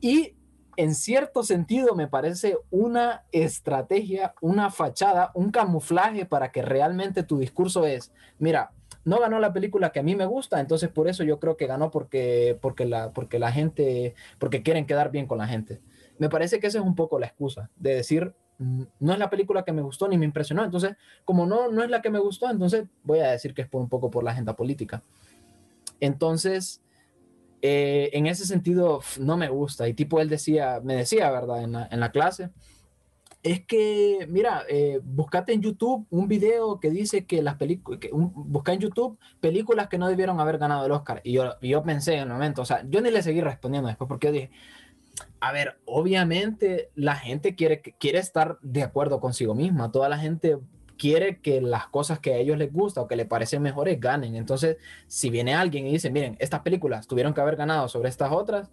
Y en cierto sentido me parece una estrategia, una fachada, un camuflaje para que realmente tu discurso es, mira, no ganó la película que a mí me gusta, entonces por eso yo creo que ganó porque, porque, la, porque la gente, porque quieren quedar bien con la gente. Me parece que esa es un poco la excusa de decir, no es la película que me gustó ni me impresionó. Entonces, como no, no es la que me gustó, entonces voy a decir que es por un poco por la agenda política. Entonces, eh, en ese sentido, no me gusta. Y tipo, él decía, me decía, ¿verdad? En la, clase, es que, mira, eh, buscate en YouTube un video que dice que las películas, busca en YouTube películas que no debieron haber ganado el Oscar. Y yo, yo pensé en el momento, o sea, yo ni le seguí respondiendo después porque yo dije, a ver, obviamente la gente quiere, quiere estar de acuerdo consigo misma. Toda la gente quiere que las cosas que a ellos les gusta o que les parecen mejores ganen. Entonces, si viene alguien y dice, miren, estas películas tuvieron que haber ganado sobre estas otras,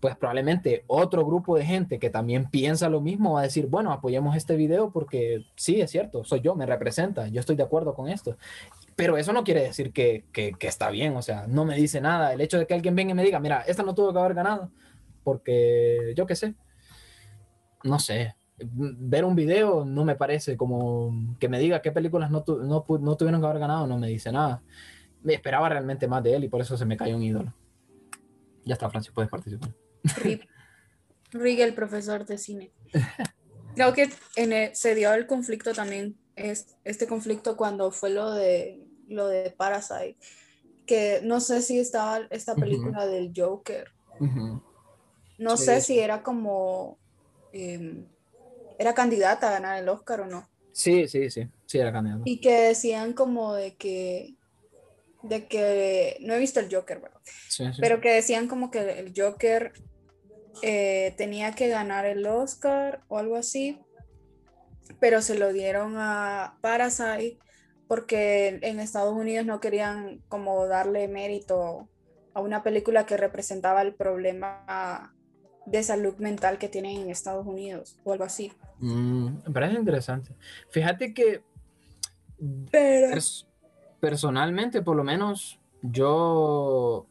pues probablemente otro grupo de gente que también piensa lo mismo va a decir, bueno, apoyemos este video porque sí, es cierto, soy yo, me representa, yo estoy de acuerdo con esto. Pero eso no quiere decir que, que, que está bien, o sea, no me dice nada. El hecho de que alguien venga y me diga, mira, esta no tuvo que haber ganado, porque yo qué sé, no sé, ver un video no me parece como que me diga qué películas no, no, no, tuvieron que haber ganado, no me dice nada. Me esperaba realmente más de él y por eso se me cayó un ídolo. Ya está, Francis, puedes participar. Rip. el profesor de cine. (laughs) Creo que en se dio el conflicto también, es, este conflicto cuando fue lo de, lo de Parasite, que no sé si estaba esta película del Joker. No sé si era como, em, era candidata a ganar el Oscar o no. Sí, sí, sí, sí era candidata. Y que decían como de que, de que, no he visto el Joker, ¿verdad? Sí, sí. Pero que decían como que el Joker eh, tenía que ganar el Oscar o algo así, pero se lo dieron a Parasite porque en Estados Unidos no querían como darle mérito a una película que representaba el problema de salud mental que tienen en Estados Unidos o algo así. Mm, me parece interesante. Fíjate que Pero... personalmente, por lo menos, yo...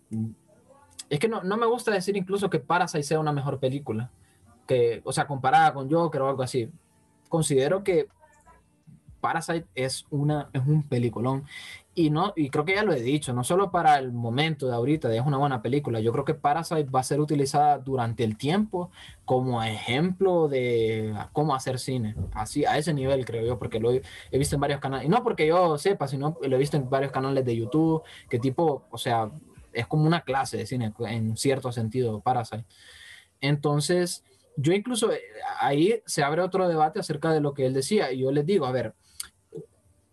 Es que no, no, me gusta decir incluso que Parasite sea una mejor película. Que, o sea, comparada con Joker o algo así. Considero que Parasite es, una, es un peliculón. Y, no, y creo que ya lo he dicho, no solo para el momento de ahorita, de es una buena película, yo creo que Parasite va a ser utilizada durante el tiempo como ejemplo de cómo hacer cine, así a ese nivel creo yo, porque lo he, he visto en varios canales, y no porque yo sepa, sino lo he visto en varios canales de YouTube, que tipo, o sea, es como una clase de cine en cierto sentido, Parasite. Entonces, yo incluso eh, ahí se abre otro debate acerca de lo que él decía, y yo les digo, a ver,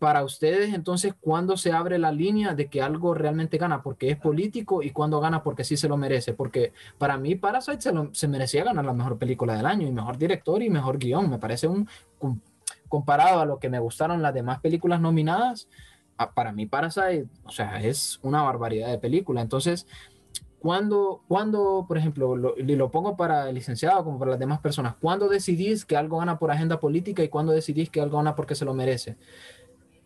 para ustedes, entonces, ¿cuándo se abre la línea de que algo realmente gana porque es político y cuándo gana porque sí se lo merece? Porque para mí Parasite se, se merecía ganar la mejor película del año y mejor director y mejor guion. Me parece un, comparado a lo que me gustaron las demás películas nominadas, para mí Parasite, o sea, es una barbaridad de película. Entonces, cuando, cuando por ejemplo, lo, lo pongo para el licenciado como para las demás personas, ¿cuándo decidís que algo gana por agenda política y cuándo decidís que algo gana porque se lo merece?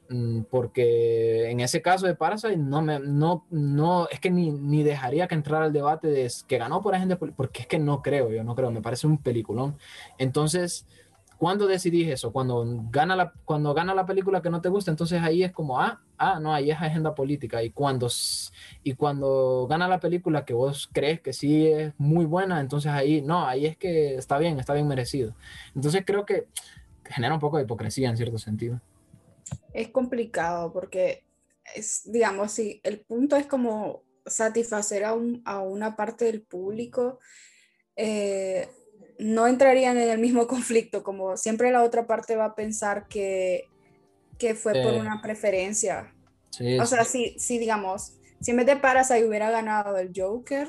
Mm, porque en ese caso de Parasite no me no no es que ni, ni dejaría que entrara el debate de que ganó por ejemplo porque es que no creo yo no creo me parece un peliculón. Entonces cuando decidís eso cuando gana la cuando gana la película que no te gusta entonces ahí es como ah ah no ahí es agenda política. Y cuando y cuando gana la película que vos crees que sí es muy buena entonces ahí no ahí es que está bien está bien merecido. Entonces creo que genera un poco de hipocresía en cierto sentido es complicado porque, es, digamos, si el punto es como satisfacer a, a una parte del público, eh, no entrarían en el mismo (laughs) conflicto, como siempre la otra parte va a pensar que, que fue por una preferencia. o sea, si, si digamos, si en vez de Parasite hubiera ganado el Joker,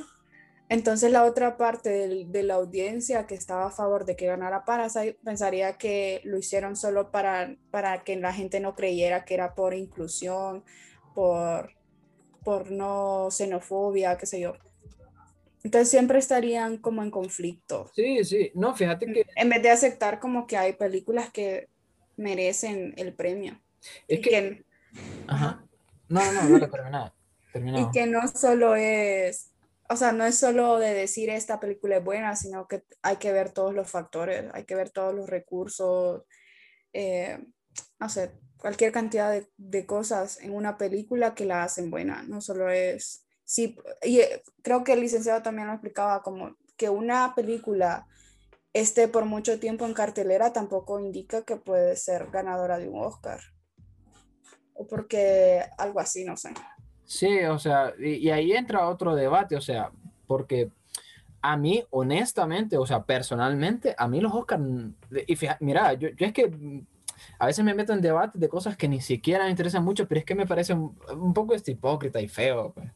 entonces la otra parte de la audiencia que estaba a favor de que ganara Parasite pensaría que lo hicieron solo para, para que la gente no creyera que era por inclusión, por, por no xenofobia, qué sé yo. Entonces siempre estarían como en conflicto. Sí, sí, no, fíjate que... En vez de aceptar como que hay películas que merecen el premio. Es que... Ajá. No, no, no, no, terminado. (laughs) Y que no solo es o sea, no es solo de decir esta película es buena, sino que hay que ver todos los factores, hay que ver todos los recursos, eh, no sé, cualquier cantidad de, de, cosas en una película que la hacen buena, no solo es, sí, y eh, creo que el licenciado también lo explicaba como que una película esté por mucho tiempo en cartelera tampoco indica que puede ser ganadora de un Oscar. O porque algo así, no sé. Sí, o sea, y, ahí entra otro debate, o sea, porque a mí, honestamente, o sea, personalmente, a mí los Oscars, y fíjate, mira, yo, yo, es que a veces me meto en debates de cosas que ni siquiera me interesan mucho, pero es que me parece un, poco este hipócrita y feo. Pues.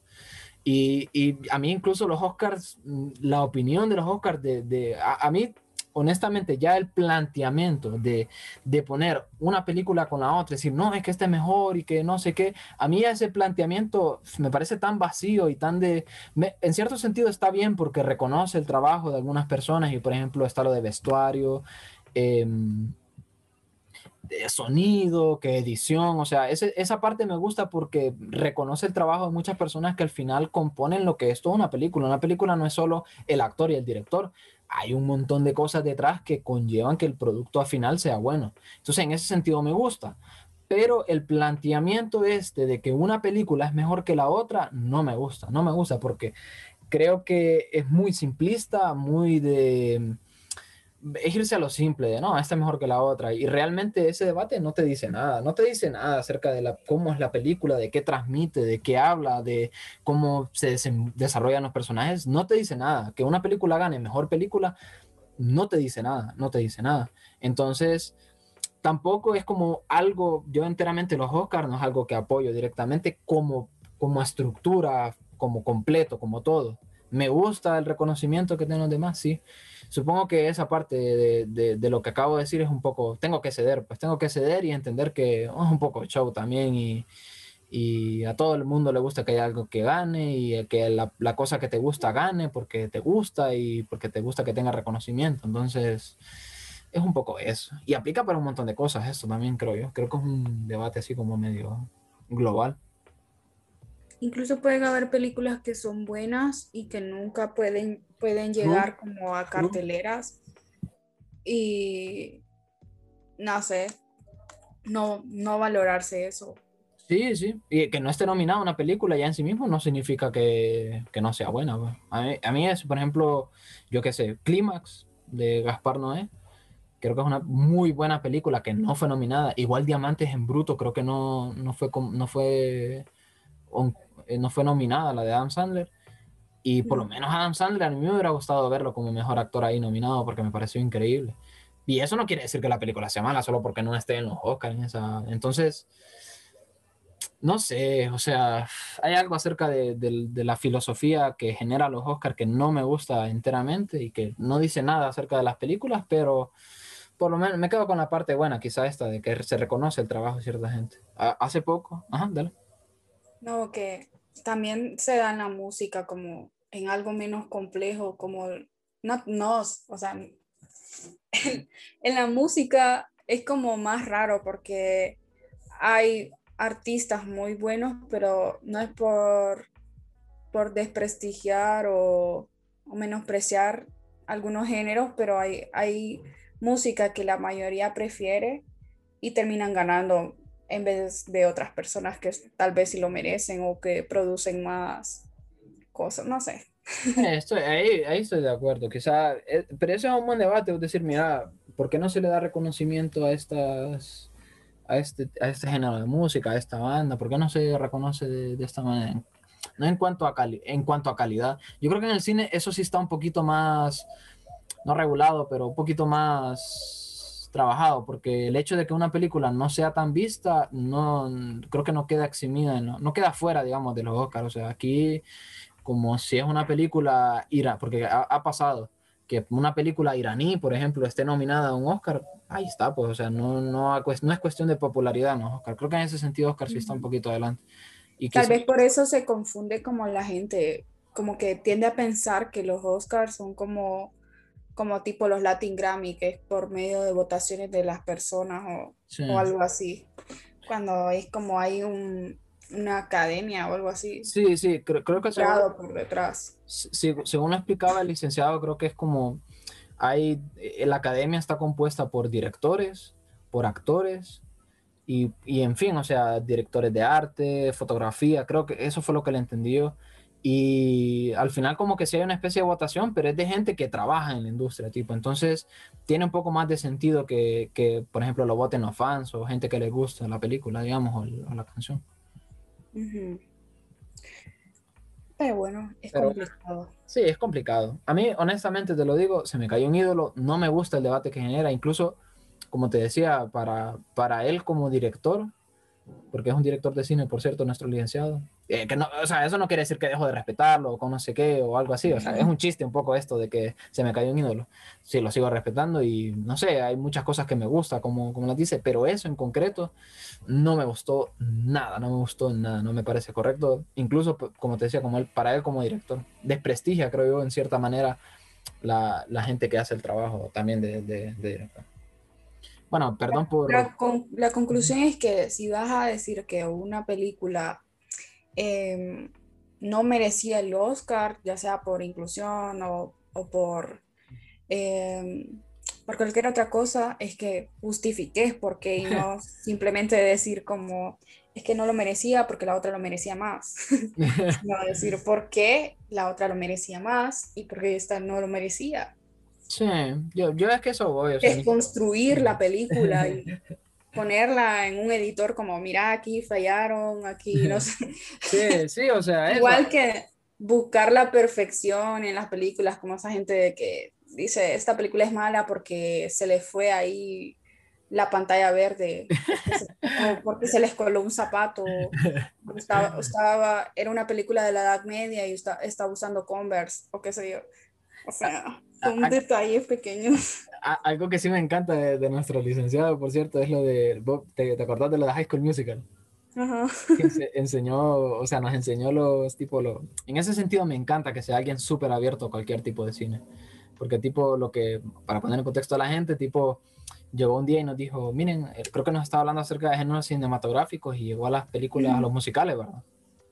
Y, y, a mí incluso los Oscars, la opinión de los Oscars, de, de a, mí honestamente ya el planteamiento de, de, poner una película con la otra, decir, no, es que este es mejor y que no sé qué, a mí ese planteamiento me parece tan vacío y tan de, en cierto sentido está bien porque reconoce el trabajo de algunas personas y por ejemplo está lo de vestuario. Eh, de sonido, que edición, o sea, ese, esa parte me gusta porque reconoce el trabajo de muchas personas que al final componen lo que es toda una película. Una película no es solo el actor y el director, hay un montón de cosas detrás que conllevan que el producto al final sea bueno. Entonces, en ese sentido me gusta. Pero el planteamiento este de que una película es mejor que la otra, no me gusta. No me gusta porque creo que es muy simplista, muy de es irse a lo simple, de no, esta es mejor que la otra. Y realmente ese debate no te dice nada, no te dice nada acerca de la, cómo es la película, de qué transmite, de qué habla, de cómo se desarrollan los personajes, no te dice nada. Que una película gane mejor película, no te dice nada, no te dice nada. Entonces, tampoco es como algo, yo enteramente los Oscars no es algo que apoyo directamente como, como estructura, como completo, como todo. Me gusta el reconocimiento que tienen los demás, sí supongo que esa parte de, de, lo que acabo de decir es un poco, tengo que ceder, pues tengo que ceder y entender que oh, es un poco show también y, y, a todo el mundo le gusta que haya algo que gane y que la, la, cosa que te gusta gane porque te gusta y porque te gusta que tenga reconocimiento. Entonces, es un poco eso. Y aplica para un montón de cosas eso también, creo yo. Creo que es un debate así como medio global. Incluso pueden haber películas que son buenas y que nunca pueden, pueden llegar como a carteleras. Y no sé, no, no valorarse eso. Sí, sí. Y que no esté nominada una película ya en sí mismo no significa que, que no sea buena. Pues. A mí, a mí, es, por ejemplo, yo qué sé, Clímax de Gaspar Noé. Creo que es una muy buena película que no fue nominada. Igual Diamantes en Bruto, creo que no, no fue, no fue eh, no fue nominada la de Adam Sandler. Y por lo menos Adam Sandler a mí me hubiera gustado verlo como mejor actor ahí nominado porque me pareció increíble. Y eso no quiere decir que la película sea mala solo porque no esté en los Oscars. esa... Entonces, no sé, o sea, hay algo acerca de, de, la filosofía que genera los Oscars que no me gusta enteramente y que no dice nada acerca de las películas, pero por lo menos me quedo con la parte buena, quizá esta, de que se reconoce el trabajo de cierta gente. Hace poco, ajá, dale. No, que también se da en la música como en algo menos complejo, como no, no o sea, en, la música es como más raro porque hay artistas muy buenos, pero no es por, por desprestigiar o, o menospreciar algunos géneros, pero hay, hay música que la mayoría prefiere y terminan ganando en vez de otras personas que tal vez sí lo merecen o que producen más cosas, no sé. Eh, estoy, ahí, ahí estoy de acuerdo, quizá, eh, pero ese es un buen debate, es decir, mira, ¿por qué no se le da reconocimiento a estas, a este, a este género de música, a esta banda? ¿Por qué no se reconoce de, de esta manera? No en cuanto, a cali en cuanto a calidad. Yo creo que en el cine eso sí está un poquito más, no regulado, pero un poquito más trabajado, porque el hecho de que una película no sea tan vista, no, creo que no queda eximida, no, no queda fuera, digamos, de los Oscars. O sea, aquí, como si es una película ira, porque ha, ha pasado que una película iraní, por ejemplo, esté nominada a un Oscar, ahí está, pues, o sea, no, no, no es cuestión de popularidad, ¿no? Oscar, creo que en ese sentido Oscar sí está un poquito adelante. Y Tal vez por eso se confunde como la gente, como que tiende a pensar que los Oscars son como, como tipo los Latin Grammy, que es por medio de votaciones de las personas o, sí. o algo así, cuando es como hay un, una academia o algo así. Sí, sí, creo, creo que según, por detrás. Sí, según lo explicaba el licenciado, creo que es como hay eh, la academia está compuesta por directores, por actores y, y, en fin, o sea, directores de arte, fotografía, creo que eso fue lo que le entendió. Y al final como que sí hay una especie de votación, pero es de gente que trabaja en la industria, tipo. Entonces tiene un poco más de sentido que, que por ejemplo, lo voten los fans o gente que les gusta la película, digamos, o, o la canción. Uh -huh. Pero bueno, es pero, complicado. Sí, es complicado. A mí, honestamente, te lo digo, se me cayó un ídolo, no me gusta el debate que genera, incluso como te decía, para, para él como director, porque es un director de cine, por cierto, nuestro licenciado, eh, que no, o sea, eso no quiere decir que dejo de respetarlo o no sé qué o algo así, o sea, es un chiste un poco esto de que se me cayó un ídolo. Sí, lo sigo respetando y no sé, hay muchas cosas que me gusta, como, como las dice, pero eso en concreto no me gustó nada, no me gustó nada, no me parece correcto, incluso como te decía, como él, para él como director, desprestigia, creo yo, en cierta manera la, la gente que hace el trabajo también de, de, de director. Bueno, perdón por... La, con, la, conclusión es que si vas a decir que una película eh, no merecía el Oscar, ya sea por inclusión o, o por, eh, por cualquier otra cosa, es que justifiques por qué y no (laughs) simplemente decir como es que no lo merecía porque la otra lo merecía más. (laughs) no decir por qué la otra lo merecía más y porque esta no lo merecía. Sí, yo, yo es que eso voy. O sea, es construir la película y (laughs) ponerla en un editor como, mira, aquí fallaron, aquí no sé. Sí, sí, o sea. Igual que buscar la perfección en las películas, como esa gente de que dice, esta película es mala porque se le fue ahí la pantalla verde, o porque se les coló un zapato, estaba, estaba, era una película de la Edad Media y está, estaba usando Converse, o qué sé yo. O sea, son detalles pequeños. Algo que sí me encanta de, de, nuestro licenciado, por cierto, es lo de, ¿te, te acordás de lo de High School Musical? Ajá. Que enseñó, o sea, nos enseñó los tipo, lo, en ese sentido me encanta que sea alguien súper abierto a cualquier tipo de cine, porque tipo lo que, para poner en contexto a la gente, tipo, llegó un día y nos dijo, miren, creo que nos estaba hablando acerca de géneros cinematográficos y llegó a las películas, mm. a los musicales, ¿verdad?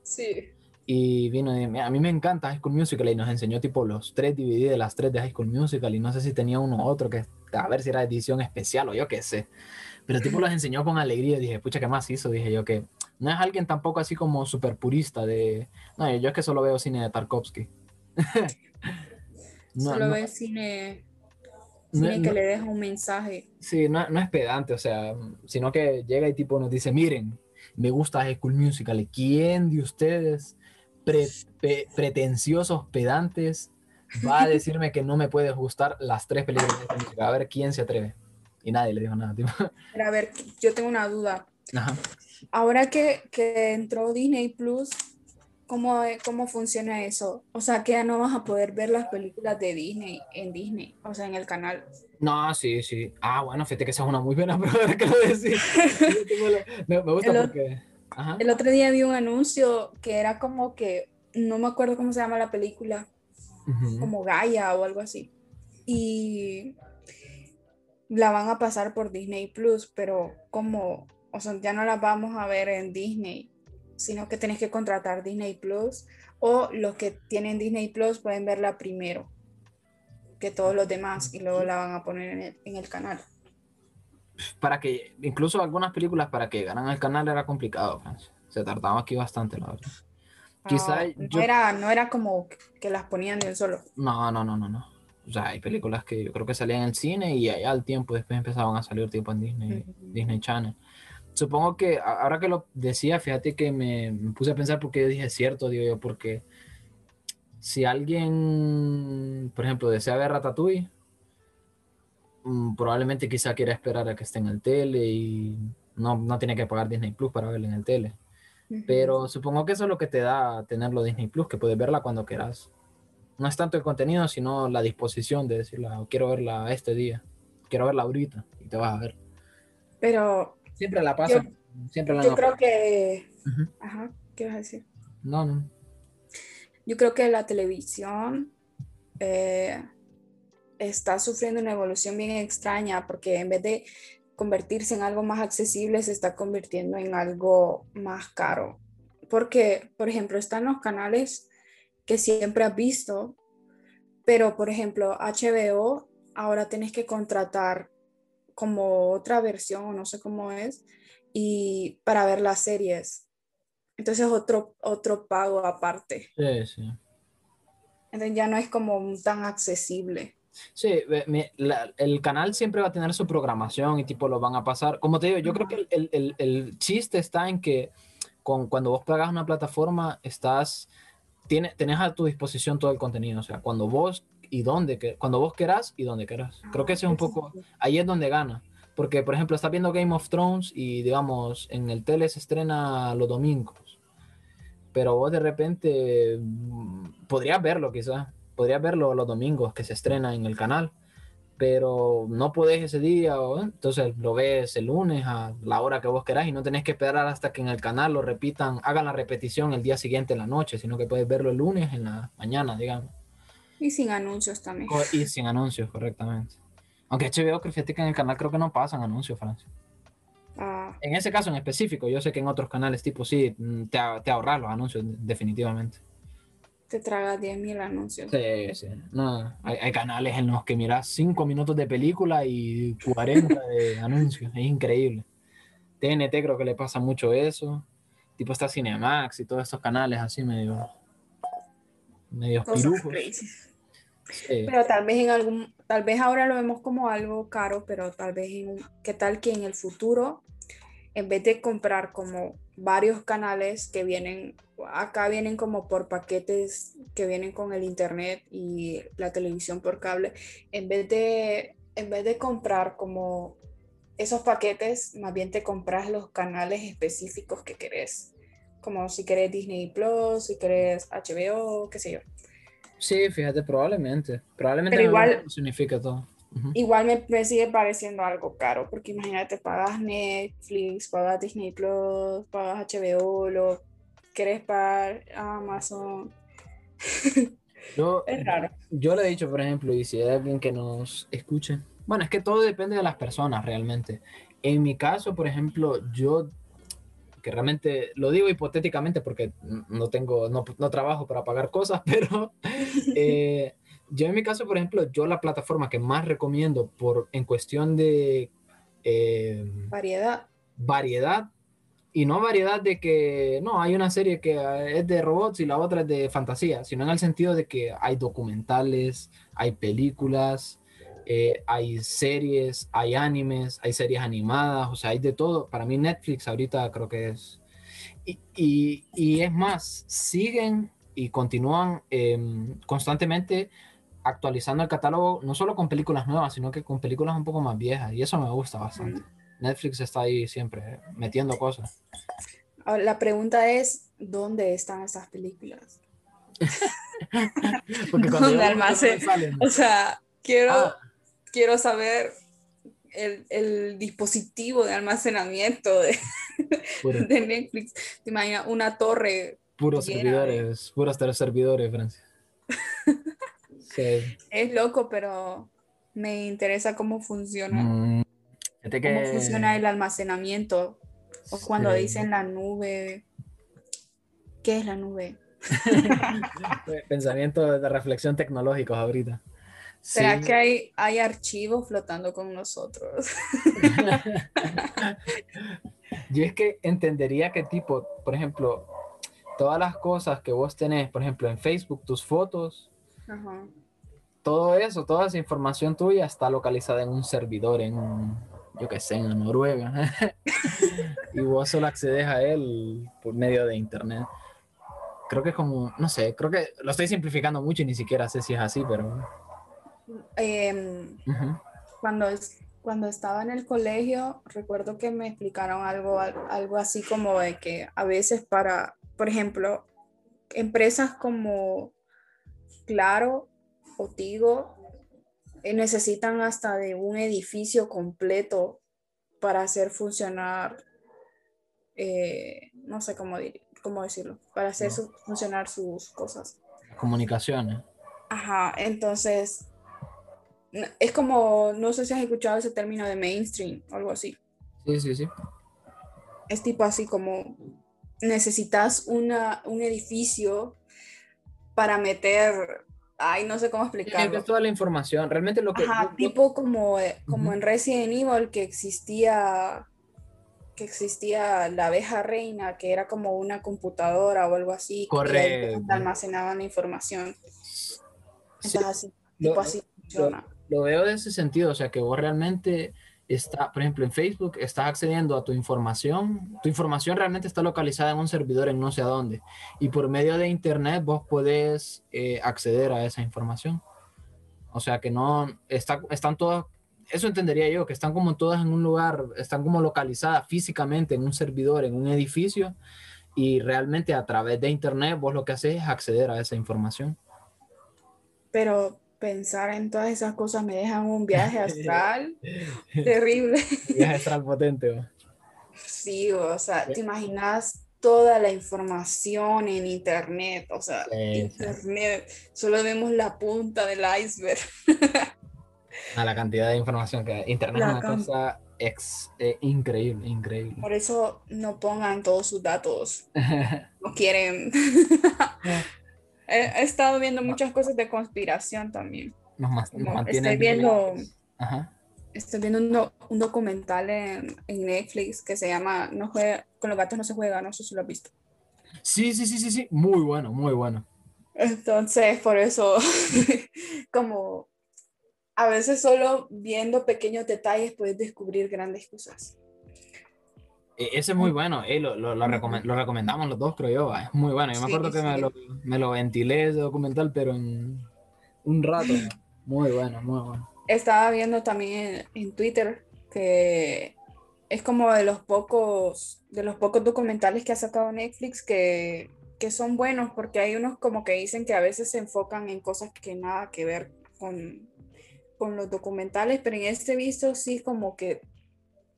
Sí y vino y a mí me encanta High School Musical y nos enseñó tipo los tres DVD de las tres de High School Musical y no sé si tenía uno u otro que a ver si era edición especial o yo qué sé. Pero tipo los enseñó con alegría y dije pucha qué más hizo dije yo que no es alguien tampoco así como súper purista de no yo es que solo veo cine de Tarkovsky. (laughs) No, solo no, ve cine cine no, que le deja un mensaje. Sí no, no es pedante o sea sino que llega y tipo nos dice miren me gusta High School Musical ¿quién de ustedes pre, pretenciosos pedantes va a decirme que no me puede gustar las tres películas de música. A ver quién se atreve. Y nadie le dijo nada. Tipo. Pero a ver, yo tengo una duda. Ajá. Ahora que, que entró Disney Plus, ¿cómo, ¿cómo funciona eso? O sea, que ya no vas a poder ver las películas de Disney en Disney, o sea, en el canal. No, sí, sí. Ah, bueno, fíjate que esa es una muy buena (laughs) prueba que lo decís. (laughs) me, me gusta el porque... Ajá. El otro día vi un anuncio que era como que, no me acuerdo cómo se llama la película, uh -huh. como Gaia o algo así. Y la van a pasar por Disney Plus, pero como o sea, ya no las vamos a ver en Disney, sino que tenés que contratar Disney Plus o los que tienen Disney Plus pueden verla primero que todos los demás y luego la van a poner en el, en el canal. Para que, incluso algunas películas para que ganan el canal era complicado, Francia. Se tardaba aquí bastante, la verdad. Quizá no, yo... era, no era como que las ponían de un solo. No, no, no, no, no. O sea, hay películas que yo creo que salían en cine y allá al tiempo después empezaban a salir tipo en Disney, Disney Channel. Supongo que ahora que lo decía, fíjate que me, me puse a pensar porque yo dije cierto, digo yo, porque si alguien, por ejemplo, desea ver Ratatouille, probablemente quizá quiera esperar a que esté en el tele y no, no tiene que pagar Disney Plus para verla en el tele. Pero supongo que eso es lo que te da tenerlo Disney Plus, que puedes verla cuando quieras. No es tanto el contenido, sino la disposición de decirla, quiero verla este día, quiero verla ahorita, y te vas a ver. Pero... Siempre la pasa. Yo, siempre la yo creo que... Ajá, ¿qué vas a decir? No, no. Yo creo que la televisión eh, está sufriendo una evolución bien extraña porque en vez de convertirse en algo más accesible, se está convirtiendo en algo más caro. Porque, por ejemplo, están los canales que siempre has visto, pero, por ejemplo, HBO, ahora tienes que contratar como otra versión, o no sé cómo es, y para ver las series. Entonces otro, otro pago aparte. Sí, sí. Entonces ya no es como tan accesible. Sí, el canal siempre va a tener su programación y tipo lo van a pasar. Como te digo, yo creo que el, el, el, chiste está en que con, cuando vos pagas una plataforma, estás, tiene, tenés a tu disposición todo el contenido. O sea, cuando vos y dónde, que, cuando vos querás y donde querás. Creo que ese es un poco, ahí es donde gana. Porque, por ejemplo, estás viendo Game of Thrones y, digamos, en el tele se estrena los domingos pero vos de repente mm, podrías verlo quizás, podrías verlo los domingos que se estrena en el canal, pero no podés ese día, entonces lo ves el lunes a la hora que vos querás y no tenés que esperar hasta que en el canal lo repitan, hagan la repetición el día siguiente en la noche, sino que puedes verlo el lunes en la mañana, digamos. Y sin anuncios también. Y sin anuncios, correctamente. Aunque HBO, fíjate que en el canal creo que no pasan anuncios, Francia. Ah. En ese caso en específico, yo sé que en otros canales tipo sí, te, te ahorras los anuncios definitivamente. Te tragas 10.000 anuncios. Sí, sí. No, hay, hay, canales en los que miras 5 minutos de película y 40 de (laughs) anuncios. Es increíble. TNT creo que le pasa mucho eso. Tipo está Cinemax y todos estos canales así medio... medio pirujos. Sí. Pero tal vez en algún, tal vez ahora lo vemos como algo caro, pero tal vez en, qué tal que en el futuro en vez de comprar como varios canales que vienen, acá vienen como por paquetes que vienen con el internet y la televisión por cable, en vez de, en vez de comprar como esos paquetes, más bien te compras los canales específicos que querés, como si querés Disney Plus, si querés HBO, qué sé yo. Sí, fíjate, probablemente. Probablemente Pero igual, significa todo. Igual me, me, sigue pareciendo algo caro, porque imagínate, pagas Netflix, pagas Disney Plus, pagas HBO, lo querés pagar Amazon. (laughs) Yo, es raro. Yo le he dicho, por ejemplo, y si hay alguien que nos escuche, bueno, es que todo depende de las personas realmente. En mi caso, por ejemplo, yo que realmente lo digo hipotéticamente porque no tengo, no, no trabajo para pagar cosas, (laughs) pero (laughs) eh, yo en mi caso, por ejemplo, yo la plataforma que más recomiendo por, en cuestión de... Eh, variedad. Variedad. Y no variedad de que, no, hay una serie que es de robots y la otra es de fantasía, sino en el sentido de que hay documentales, hay películas, eh, hay series, hay animes, hay series animadas, o sea, hay de todo. Para mí Netflix ahorita creo que es... Y, y, y es más, siguen y continúan eh, constantemente actualizando el catálogo, no solo con películas nuevas, sino que con películas un poco más viejas. Y eso me gusta bastante. Netflix está ahí siempre metiendo cosas. La pregunta es, ¿dónde están esas películas? (laughs) Porque ¿Dónde almacén? O sea, quiero, ah. quiero saber el, el, dispositivo de almacenamiento de, de Netflix. Te imaginas una torre. Puros servidores, de... puros servidores, Francia. (laughs) Es loco, pero me interesa cómo funciona. Mm, que... Cómo funciona el almacenamiento O cuando Sí. dicen la nube. ¿Qué es la nube? (laughs) Pensamiento de reflexión tecnológicos ahorita. ¿Será Sí. que hay, hay archivos flotando con nosotros? (laughs) Yo es que entendería que tipo, por ejemplo, todas las cosas que vos tenés, por ejemplo, en Facebook, tus fotos, Ajá. Todo eso, toda esa información tuya está localizada en un servidor, en yo qué sé, en Noruega. (laughs) y vos solo accedes a él por medio de internet. Creo que es como, no sé, creo que lo estoy simplificando mucho y ni siquiera sé si es así, pero... Em, cuando, cuando estaba en el colegio, recuerdo que me explicaron algo, al- algo así como de que a veces para, por ejemplo, empresas como Claro o Tigo eh, necesitan hasta de un edificio completo para hacer funcionar, eh, no sé cómo, dir- cómo decirlo, para hacer su- funcionar sus cosas. Comunicaciones. Ajá, entonces es como, no sé si has escuchado ese término de mainstream o algo así. Sí, sí, sí. Es tipo así como necesitas una, un edificio para meter, ay, no sé cómo Es que explicarlo. toda la información, realmente lo que... Ajá, tipo como, eh, como Ujú. en Resident Evil que existía que existía la abeja reina, que era como una computadora o algo así, Correcto. almacenaban la información. Sí, Entonces así, lo- tipo así funciona. lo veo de ese sentido, o sea, que vos realmente está, por ejemplo, en Facebook estás accediendo a tu información, tu información realmente está localizada en un servidor en no sé a dónde, y por medio de internet vos podés eh, acceder a esa información. O sea, que no, está, están todas, eso entendería yo, que están como todas en un lugar, están como localizadas físicamente en un servidor, en un edificio, y realmente a través de internet vos lo que haces es acceder a esa información. pero pensar en todas esas cosas me dejan un viaje (laughs) astral terrible. Viaje astral potente. ¿no? Sí, o sea, te imaginas toda la información en internet, o sea, Sí, sí. internet, solo vemos la punta del iceberg. a (laughs) la cantidad de información que hay. Internet La es una cosa ex- eh, increíble, increíble. Por eso no pongan todos sus datos, (laughs) no quieren. He, he estado viendo muchas cosas de conspiración también. nos, estoy viendo. Ajá. estoy viendo un, do- un documental en, en Netflix que se llama no juega, Con los gatos no se juega, no sé si lo has visto. Sí, sí, sí, sí, sí. Muy bueno, muy bueno. Entonces, por eso, (laughs) como a veces solo viendo pequeños detalles puedes descubrir grandes cosas. E- Ese es muy bueno. eh, lo, lo, lo, lo recomendamos los dos, creo yo. va, Es muy bueno. Yo me Sí, acuerdo que me lo, me lo ventilé ese documental, pero en un rato. Muy bueno, muy bueno. Estaba viendo también en, en Twitter que es como de los pocos, de los pocos documentales que ha sacado Netflix que, que son buenos, porque hay unos como que dicen que a veces se enfocan en cosas que nada que ver con, con los documentales, pero en este visto sí como que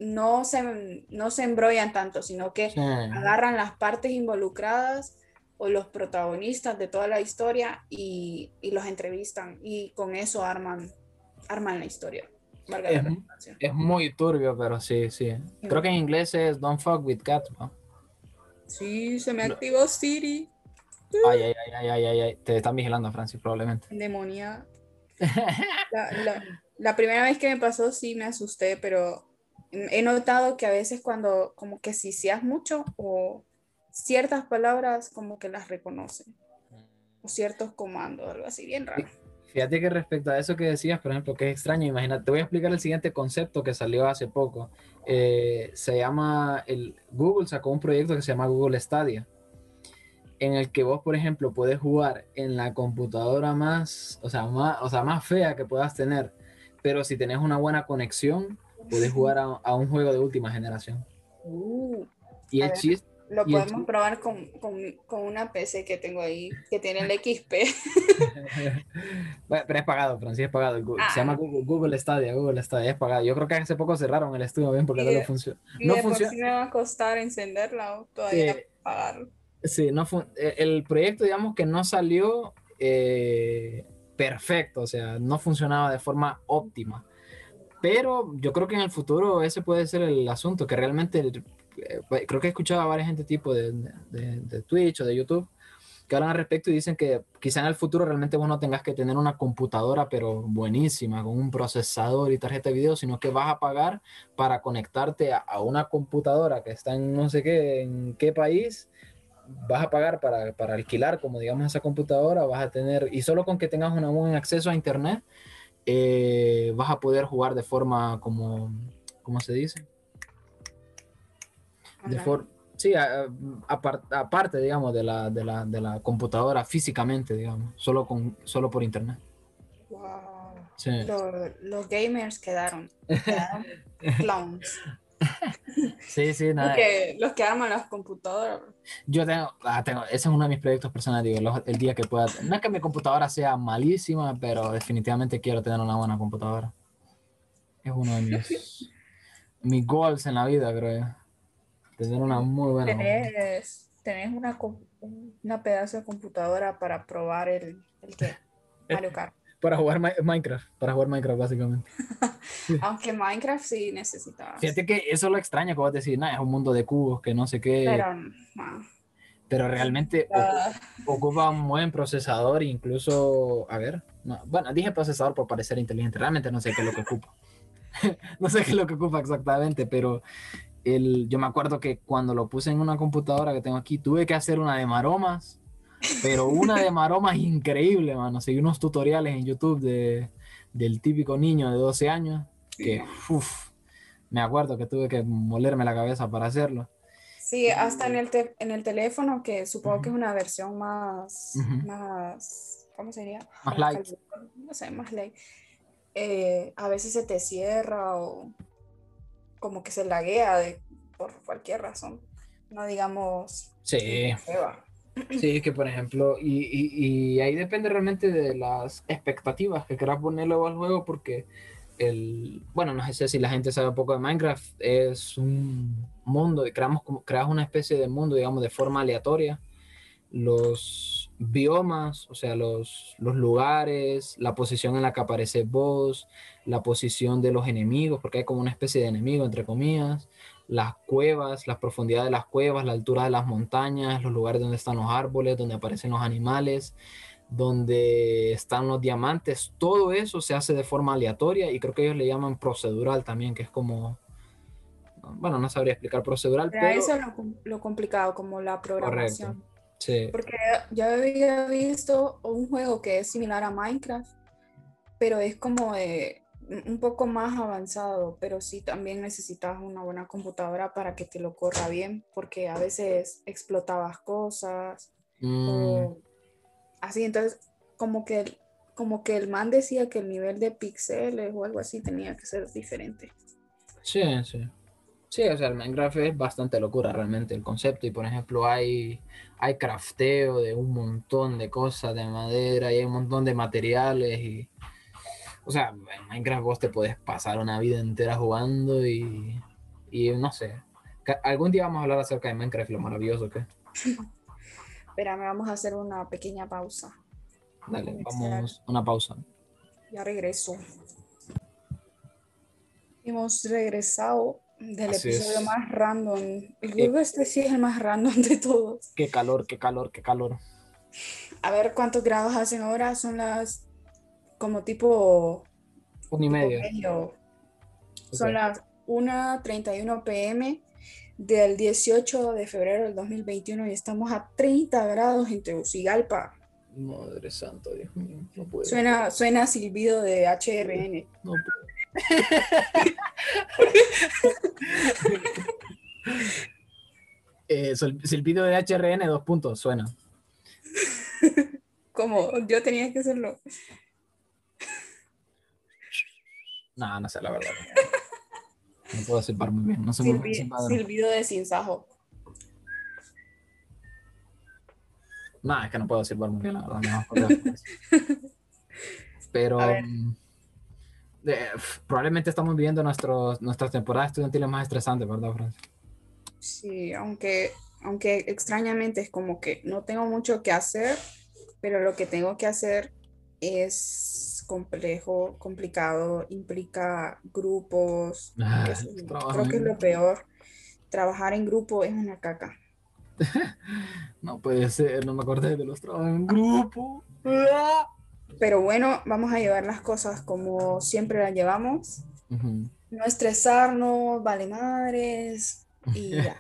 no se, no se embrollan tanto, sino que Sí. agarran las partes involucradas o los protagonistas de toda la historia y, y los entrevistan y con eso arman, arman la historia. valga la Es-. Es muy turbio, pero sí, sí. Creo que en inglés es Don't fuck with cats, ¿no? Sí, se me activó Siri, Ay, ay, ay, ay, ay, ay, ay. Te están vigilando, Francis, probablemente. demonia. (laughs) La, la- la primera vez que me pasó sí me asusté, pero he notado que a veces cuando como que si seas mucho o ciertas palabras como que las reconocen o ciertos comandos, algo así bien raro. Fíjate que respecto a eso que decías, por ejemplo, que es extraño, imagínate, te voy a explicar el siguiente concepto que salió hace poco. Eh, se llama, el, Google sacó un proyecto que se llama Google Stadia, en el que vos, por ejemplo, puedes jugar en la computadora más, o sea, más, o sea, más fea que puedas tener, pero si tenés una buena conexión, puedes jugar a, a un juego de última generación. Uh, Y el chiste, Lo podemos probar con, con, con una PC que tengo ahí, que tiene el XP. Bueno, (laughs) pero es pagado, Francis, es pagado. Ah. Se llama Google, Google Stadia, Google Stadia, es pagado. Yo creo que hace poco cerraron el estudio bien porque Y no lo funciona. Y No funciona. sí me va a costar encenderla o todavía Sí. pagar. Sí, no eh, el proyecto, digamos que no salió eh, perfecto, o sea, no funcionaba de forma óptima. Pero yo creo que en el futuro ese puede ser el asunto, que realmente eh, creo que he escuchado a varias gente tipo de, de, de Twitch o de YouTube que hablan al respecto y dicen que quizá en el futuro realmente vos no tengas que tener una computadora, pero buenísima, con un procesador y tarjeta de video, sino que vas a pagar para conectarte a, una computadora que está en no sé qué, en qué país, vas a pagar para, para, alquilar, como digamos, esa computadora, vas a tener, y solo con que tengas un buen acceso a Internet, eh, vas a poder jugar de forma como, ¿cómo se dice? De forma Sí, aparte, digamos, de la, de, la, de la computadora físicamente, digamos, solo, con, solo por internet. Wow. Los, gamers quedaron, quedaron (laughs) clowns. Sí, sí, nada. los que arman las computadoras. Yo tengo, ah, tengo, ese es uno de mis proyectos personales, digo, el día que pueda. No es que mi computadora sea malísima, pero definitivamente quiero tener una buena computadora. Es uno de mis, (laughs) mis goals en la vida, creo yo. Tener una muy buena. Tenés, tenés una, una pedazo de computadora para probar el, el qué? (laughs) Mario Kart. Para jugar Minecraft, para jugar Minecraft básicamente. (laughs) Aunque Minecraft sí necesitaba. Fíjate que eso lo extraño que vos decís, nada, es un mundo de cubos que no sé qué. Pero, no. Pero realmente ah. ocupa un buen procesador, incluso, a ver, bueno, dije procesador por parecer inteligente, realmente no sé qué es lo que ocupa. (laughs) no sé qué es lo que ocupa exactamente, pero el, yo me acuerdo que cuando lo puse en una computadora que tengo aquí, tuve que hacer una de maromas, pero una de maromas increíble, mano. Seguí unos tutoriales en YouTube de, del típico niño de 12 años, que uf, me acuerdo que tuve que molerme la cabeza para hacerlo. Sí, hasta en el, en el teléfono, que supongo que es una versión más, más ¿cómo sería? Más light. No sé, más light. Eh, a veces se te cierra o como que se laguea de, por cualquier razón. No digamos. Sí. Sí, que por ejemplo, y, y, ahí depende realmente de las expectativas que quieras ponerle al juego, porque el, bueno, no sé si la gente sabe poco de Minecraft, es un mundo, creamos, creas una especie de mundo, digamos, de forma aleatoria. Los biomas, o sea, los, los lugares, la posición en la que aparece vos, la posición de los enemigos, porque hay como una especie de enemigo, entre comillas, las cuevas, la profundidad de las cuevas, la altura de las montañas, los lugares donde están los árboles, donde aparecen los animales, donde están los diamantes, todo eso se hace de forma aleatoria y creo que ellos le llaman procedural también, que es como, bueno, no sabría explicar procedural, pero... eso es lo, complicado, como la programación. Sí. Porque ya había visto un juego que es similar a Minecraft, pero es como de un poco más avanzado, pero sí también necesitas una buena computadora para que te lo corra bien, porque a veces explotabas cosas mm. así, entonces como que, como que el man decía que el nivel de píxeles o algo así tenía que ser diferente. Sí, sí. Sí, o sea, el Minecraft es bastante locura realmente el concepto y por ejemplo hay, hay crafteo de un montón de cosas de madera y hay un montón de materiales y o sea, en Minecraft vos te puedes pasar una vida entera jugando y, y no sé. Algún día vamos a hablar acerca de Minecraft y lo maravilloso que Espera, me vamos a hacer una pequeña pausa. Dale, vamos, una pausa. Ya regreso. Hemos regresado del episodio más random. El juego este sí es el más random de todos. Qué calor, qué calor, qué calor. A ver cuántos grados hacen ahora. Son las como tipo... Un y medio. Son las 1.31 pm del 18 de febrero del 2021 y estamos a 30 grados en Tegucigalpa. Madre santa, Dios mío, no puedo. Suena, suena silbido de HRN. No puedo. (laughs) eh, silbido de HRN, dos puntos, suena. (laughs) Como yo tenía que hacerlo. No, no sé, la verdad. (laughs) No puedo silbar muy bien. No sé muy bien Silbido de sinsajo. No, es que no puedo silbar muy bien, la verdad. (laughs) Pero mm, probablemente estamos viviendo nuestros, nuestras temporadas estudiantiles más estresantes, ¿verdad, Francia? Sí, aunque, aunque extrañamente es como que no tengo mucho que hacer, pero lo que tengo que hacer es complejo, complicado, implica grupos, ah, creo que es lo peor. trabajar en grupo es una caca. (laughs) No puede ser, no me acordé de los trabajos en grupo. (laughs) Pero bueno, vamos a llevar las cosas como siempre las llevamos. No estresarnos, vale madres y (laughs) ya.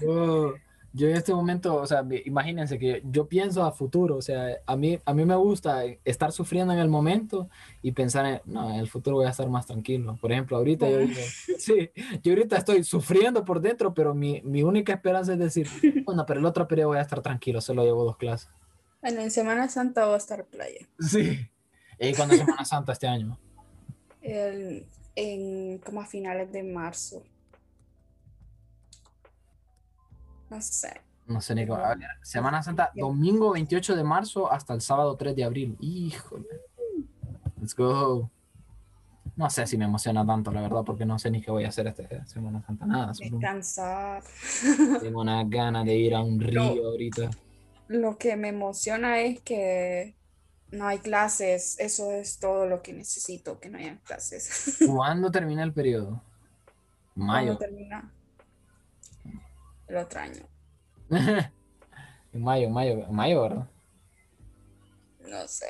Yo, yo en este momento, o sea, imagínense que yo pienso a futuro, o sea, a mí, a mí me gusta estar sufriendo en el momento y pensar en, no, en el futuro voy a estar más tranquilo. Por ejemplo, ahorita yo (laughs) sí, yo ahorita estoy sufriendo por dentro, pero mi, mi única esperanza es decir, (laughs) bueno, pero el otro periodo voy a estar tranquilo, solo llevo dos clases. Bueno, en Semana Santa va a estar playa. Sí. ¿Y cuando es Semana Santa este año? (laughs) El- en como a finales de marzo. No sé. No sé ni cómo. Semana Santa, domingo 28 de marzo hasta el sábado 3 de abril. Híjole. Let's go. No sé si me emociona tanto, la verdad, porque no sé ni qué voy a hacer esta Semana Santa. Nada, solo Descansar. (laughs) tengo una gana de ir a un río ahorita. Lo que me emociona es que no hay clases. Eso es todo lo que necesito, que no haya clases. (laughs) ¿Cuándo termina el periodo? ¿Cuándo Mayo. termina? El otro año. (laughs) en mayo, en mayo, en mayo, ¿verdad? No sé.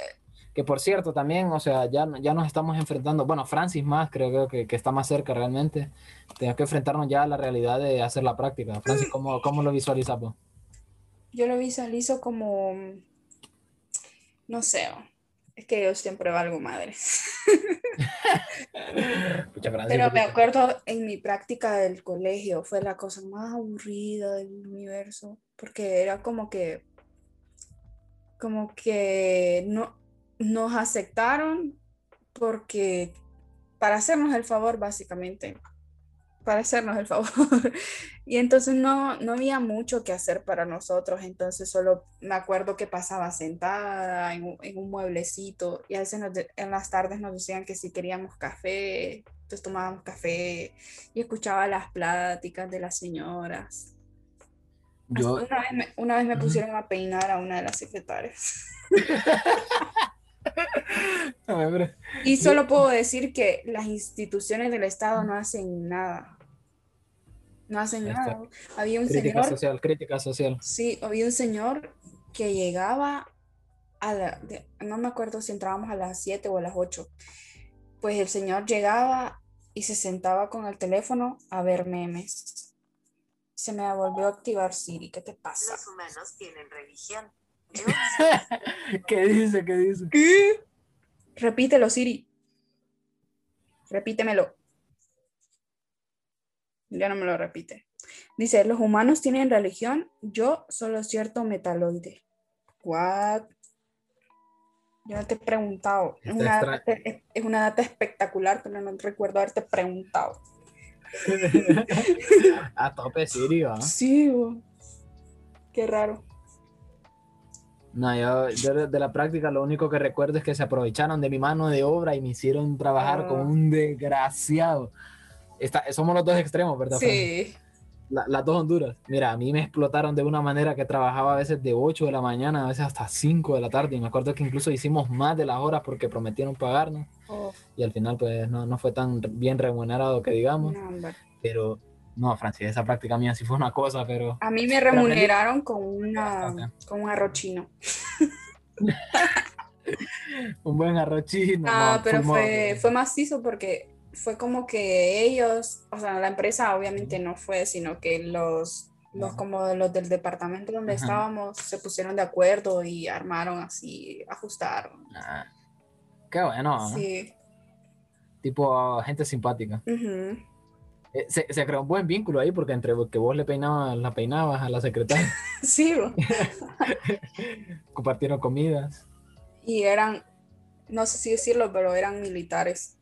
Que por cierto, también, o sea, ya, ya nos estamos enfrentando, bueno, Francis más, creo, que, que está más cerca realmente. Tenemos que enfrentarnos ya a la realidad de hacer la práctica. Francis, ¿cómo, cómo lo visualizas vos? Yo lo visualizo como, no sé, es que yo siempre valgo madre. (laughs) (laughs) Pucha, Francis, Pero me acuerdo en mi práctica del colegio, fue la cosa más aburrida del universo, porque era como que, como que no, nos aceptaron porque, para hacernos el favor, básicamente, para hacernos el favor. (laughs) Y entonces no, no había mucho que hacer para nosotros, entonces solo me acuerdo que pasaba sentada en un, en un mueblecito y a veces nos en las tardes nos decían que si queríamos café, entonces tomábamos café y escuchaba las pláticas de las señoras. Yo, Una vez, me, una vez me pusieron a peinar a una de las secretarias. (laughs) (laughs) Y solo puedo decir que las instituciones del Estado no hacen nada. No hacen nada. Había un crítica señor social, crítica social. Sí, había un señor que llegaba a la, de- no me acuerdo si entrábamos a las 7 o a las 8. Pues el señor llegaba y se sentaba con el teléfono a ver memes. Se me volvió a activar Siri, ¿qué te pasa? Los humanos tienen religión. (laughs) ¿Qué dice? ¿Qué dice? ¿Qué? Repítelo, Siri. Repítemelo. Ya no me lo repite. Dice, los humanos tienen religión, yo solo cierto metaloide. What? Yo no te he preguntado. Es una, data, es- es una data espectacular, pero no recuerdo haberte preguntado. (laughs) a tope Sirio. ¿ah? Sí, bo. qué raro. No, yo, yo de- la práctica lo único que recuerdo es que se aprovecharon de mi mano de obra y me hicieron trabajar Ah. como un desgraciado. Está- somos los dos extremos, ¿verdad? Sí. La- las dos Honduras. Mira, a mí me explotaron de una manera que trabajaba a veces de 8 de la mañana, a veces hasta 5 de la tarde. Y me acuerdo que incluso hicimos más de las horas porque prometieron pagarnos. Oh, Y al final, pues no, no fue tan bien remunerado que digamos. no. Pero no, Francis, esa práctica mía sí fue una cosa, pero A mí me remuneraron con, una, con un arroz chino. (laughs) un buen arroz chino. Ah, no, pero fue, fue macizo porque fue como que ellos, o sea, la empresa obviamente no fue, sino que los, los como los del departamento donde Ajá. estábamos se pusieron de acuerdo y armaron así, ajustaron. Ah, qué bueno, ¿no? Sí. tipo gente simpática. Eh, Se, se creó un buen vínculo ahí porque entre que vos le peinabas, la peinabas a la secretaria, (laughs) Sí, (laughs) compartieron comidas. y eran, no sé si decirlo, pero eran militares.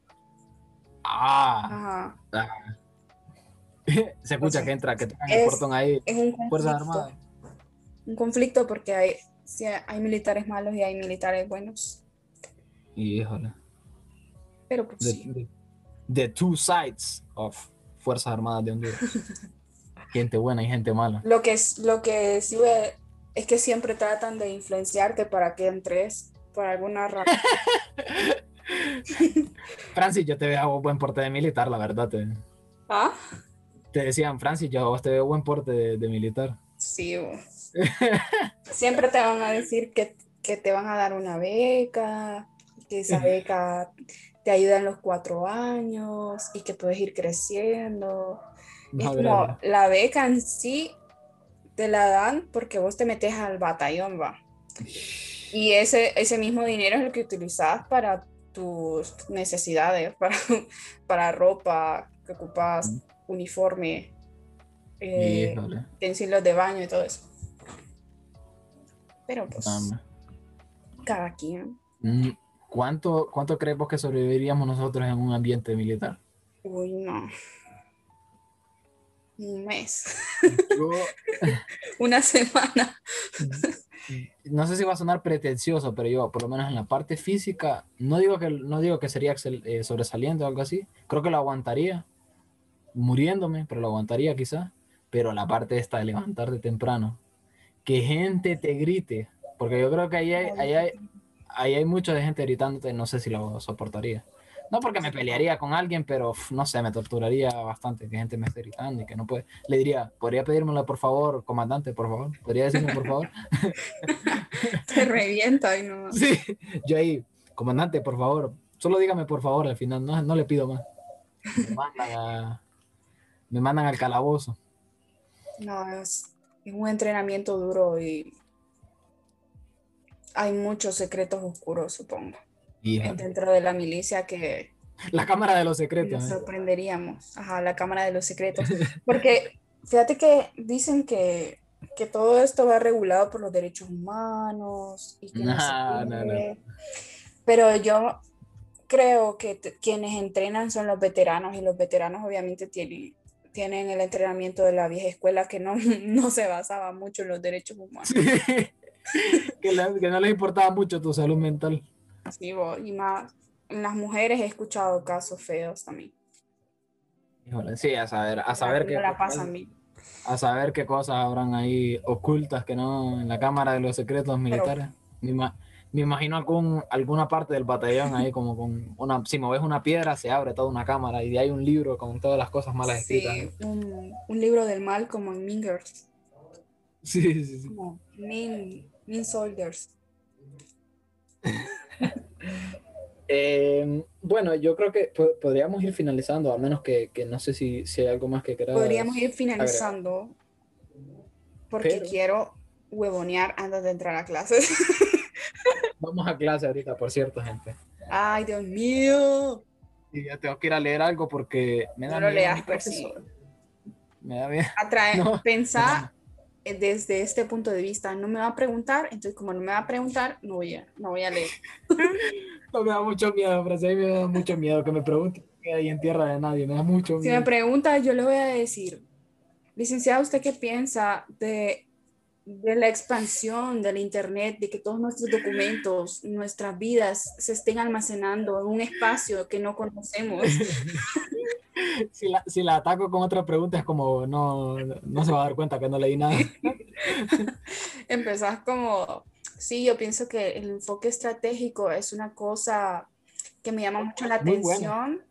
Ah, Ajá. (laughs) se escucha que entra, que tocan el portón ahí, Es un Fuerzas conflicto. Armadas. Un conflicto porque hay, sí, hay militares malos y hay militares buenos. Y híjole, Pero pues the, sí. the- the two sides of Fuerzas Armadas de Honduras. (laughs) gente buena y gente mala. Lo que, es, lo que sí ve- es que siempre tratan de influenciarte para que entres por alguna razón. (laughs) Francis, yo te veo buen porte de militar, la verdad. Te, ¿Ah? Te decían, Francis, yo a vos te veo buen porte de, de militar. Sí, (laughs) siempre te van a decir que, que te van a dar una beca, que esa beca te ayuda en los cuatro años y que puedes ir creciendo. No, es como la beca en sí te la dan porque vos te metes al batallón, va. Y ese, ese mismo dinero es el que utilizas para tus necesidades, (laughs) para, para ropa que ocupas, uniforme, eh, utensilios de baño y todo eso. Pero pues, Dame. cada quien. Mm, ¿Cuánto, ¿Cuánto crees vos que sobreviviríamos nosotros en un ambiente militar? Uy, no. Un mes, Yo, (laughs) una semana. (laughs) no sé si va a sonar pretencioso, pero yo, por lo menos en la parte física, no digo que, no digo que sería excel- eh, sobresaliente o algo así. Creo que lo aguantaría, muriéndome, pero lo aguantaría quizás. Pero la parte esta de levantarte temprano, que gente te grite, porque yo creo que ahí hay, ahí hay, ahí hay mucho de gente gritándote, no sé si lo soportaría. No porque me pelearía con alguien, pero no sé, me torturaría bastante que gente me esté gritando y que no puede. Le diría, ¿podría pedírmela por favor, comandante, por favor? ¿Podría decirme por favor? (laughs) Te revienta y no. (laughs) Sí, yo ahí, comandante, por favor, solo dígame por favor al final, no, no le pido más. Me mandan, a- me mandan al calabozo. No, es, es un entrenamiento duro y hay muchos secretos oscuros, supongo, dentro de la milicia que la cámara de los nos secretos. ¿eh? sorprenderíamos. Ajá, la Cámara de los Secretos. (laughs) Porque fíjate que dicen que, que todo esto va regulado por los derechos humanos y que sé No, no, no. Pero yo creo que quienes entrenan son los veteranos y los veteranos obviamente tienen, tienen el entrenamiento de la vieja escuela que no, (laughs) no se basaba mucho en los derechos humanos. (laughs) que, no les importaba mucho tu salud mental. Sí, bo, y más en las mujeres he escuchado casos feos también. Híjole, sí, a saber, a saber qué no la pasan bien. a saber qué cosas habrán ahí ocultas que no en la cámara de los secretos militares. Me, ima- me imagino algún, alguna parte del batallón ahí como con una, si moves una piedra se abre toda una cámara y de ahí un libro con todas las cosas malas escritas. Sí, un, un libro del mal como en Mean Girls, Sí, sí, sí. como Mean, mean Soldiers. (laughs) Eh, bueno, yo creo que po- podríamos ir finalizando, a menos que, que no sé si, si hay algo más que quieras. Podríamos ir finalizando porque Pero- quiero huevonear antes de entrar a clases. (laughs) Vamos a clase ahorita, por cierto, gente. Ay, Dios mío. Y ya tengo que ir a leer algo porque me da No lo leas, mi pues, sí. Me da miedo. Atrae, (laughs) No, pensá desde este punto de vista. No me va a preguntar, entonces como no me va a preguntar, no voy a, no voy a leer. (laughs) No, me da mucho miedo, Francia, me da mucho miedo que me pregunte hay en tierra de nadie, me da mucho Si miedo. me pregunta, yo le voy a decir, licenciado, ¿usted qué piensa de, de la expansión del Internet, de que todos nuestros documentos, nuestras vidas se estén almacenando en un espacio que no conocemos? (laughs) (laughs) Si la, si la ataco con otra pregunta es como, no, no se va a dar cuenta que no leí nada. (laughs) Empezás como, sí, yo pienso que el enfoque estratégico es una cosa que me llama mucho la Muy bueno. atención.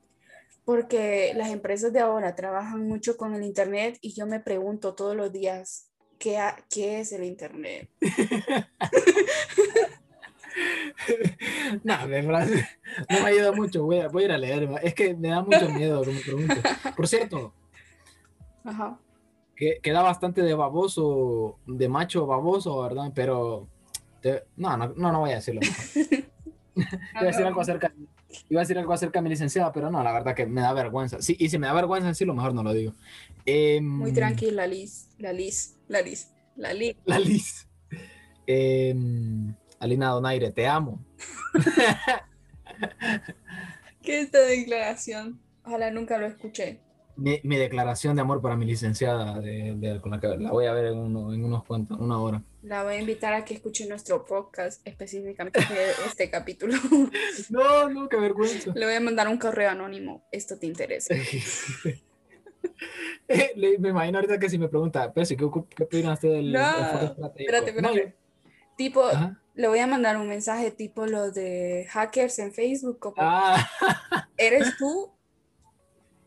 Porque las empresas de ahora trabajan mucho con el Internet y yo me pregunto todos los días, ¿qué, qué es el Internet? (laughs) Nada, me no me ayuda mucho, voy a, voy a ir a leer. Es que me da mucho miedo que me pregunte. Por cierto, Ajá. que queda bastante de baboso, de macho baboso, ¿verdad? Pero te- no, no, no, no voy a decirlo. (laughs) Iba a decir algo acerca, iba a decir algo acerca de mi licenciada, pero no, la verdad que me da vergüenza. Sí, y si me da vergüenza decirlo, mejor no lo digo. Em, Muy tranquila, Liz. La Liz, la Liz, la Liz. La Liz. Em, Alina Donaire, te amo. ¿Qué es esta declaración? Ojalá nunca lo escuché. Mi, mi declaración de amor para mi licenciada, de, de- con la que la voy a ver en, uno- en unos cuantos, una hora. La voy a invitar a que escuche nuestro podcast, específicamente este (laughs) capítulo. No, no, qué vergüenza. Le voy a mandar un correo anónimo. Esto te interesa. (laughs) Me imagino ahorita que si me pregunta, pero si, ¿qué, qué opinas usted del No, estratégico? Espérate, No, espérate. Tipo, yo- ajá. Le voy a mandar un mensaje tipo lo de hackers en Facebook, como Ah, (laughs) ¿eres tú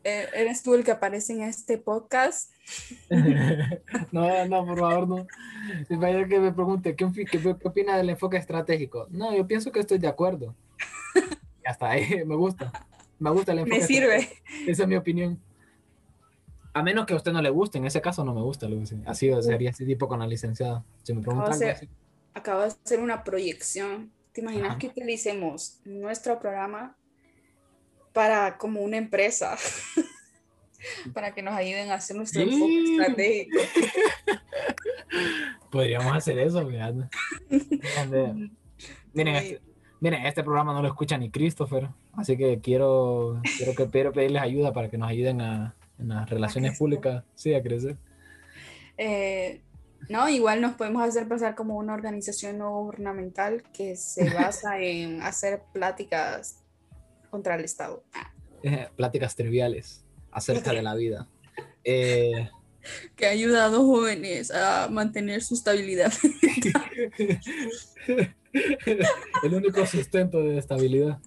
Eh, ¿Eres tú el que aparece en este podcast? (laughs) no, no, por favor, no. Si vaya que me pregunte, ¿qué, qué, qué opina del enfoque estratégico? No, yo pienso que estoy de acuerdo. (laughs) Ya está, ahí, me gusta. Me gusta el enfoque Me sirve. Esa es mi opinión. A menos que a usted no le guste, en ese caso no me gusta, Lucy. Así sería ese tipo con la licenciada. Si me pregunta O algo sea, así. Acabo de hacer una proyección. ¿Te imaginas Ajá. que utilicemos nuestro programa para como una empresa? (laughs) para que nos ayuden a hacer nuestro Sí. enfoque estratégico. (laughs) Podríamos hacer eso, fíjate. (laughs) Miren, este, miren, este programa no lo escucha ni Christopher, así que quiero, quiero, que, quiero pedirles ayuda para que nos ayuden a, en las relaciones públicas, sí, a crecer. Eh, no, igual nos podemos hacer pasar como una organización no gubernamental que se (laughs) basa en hacer pláticas contra el Estado. Eh, pláticas triviales acerca de la vida. (laughs) Eh, Que ayuda a dos jóvenes a mantener su estabilidad. (laughs) el único sustento de estabilidad.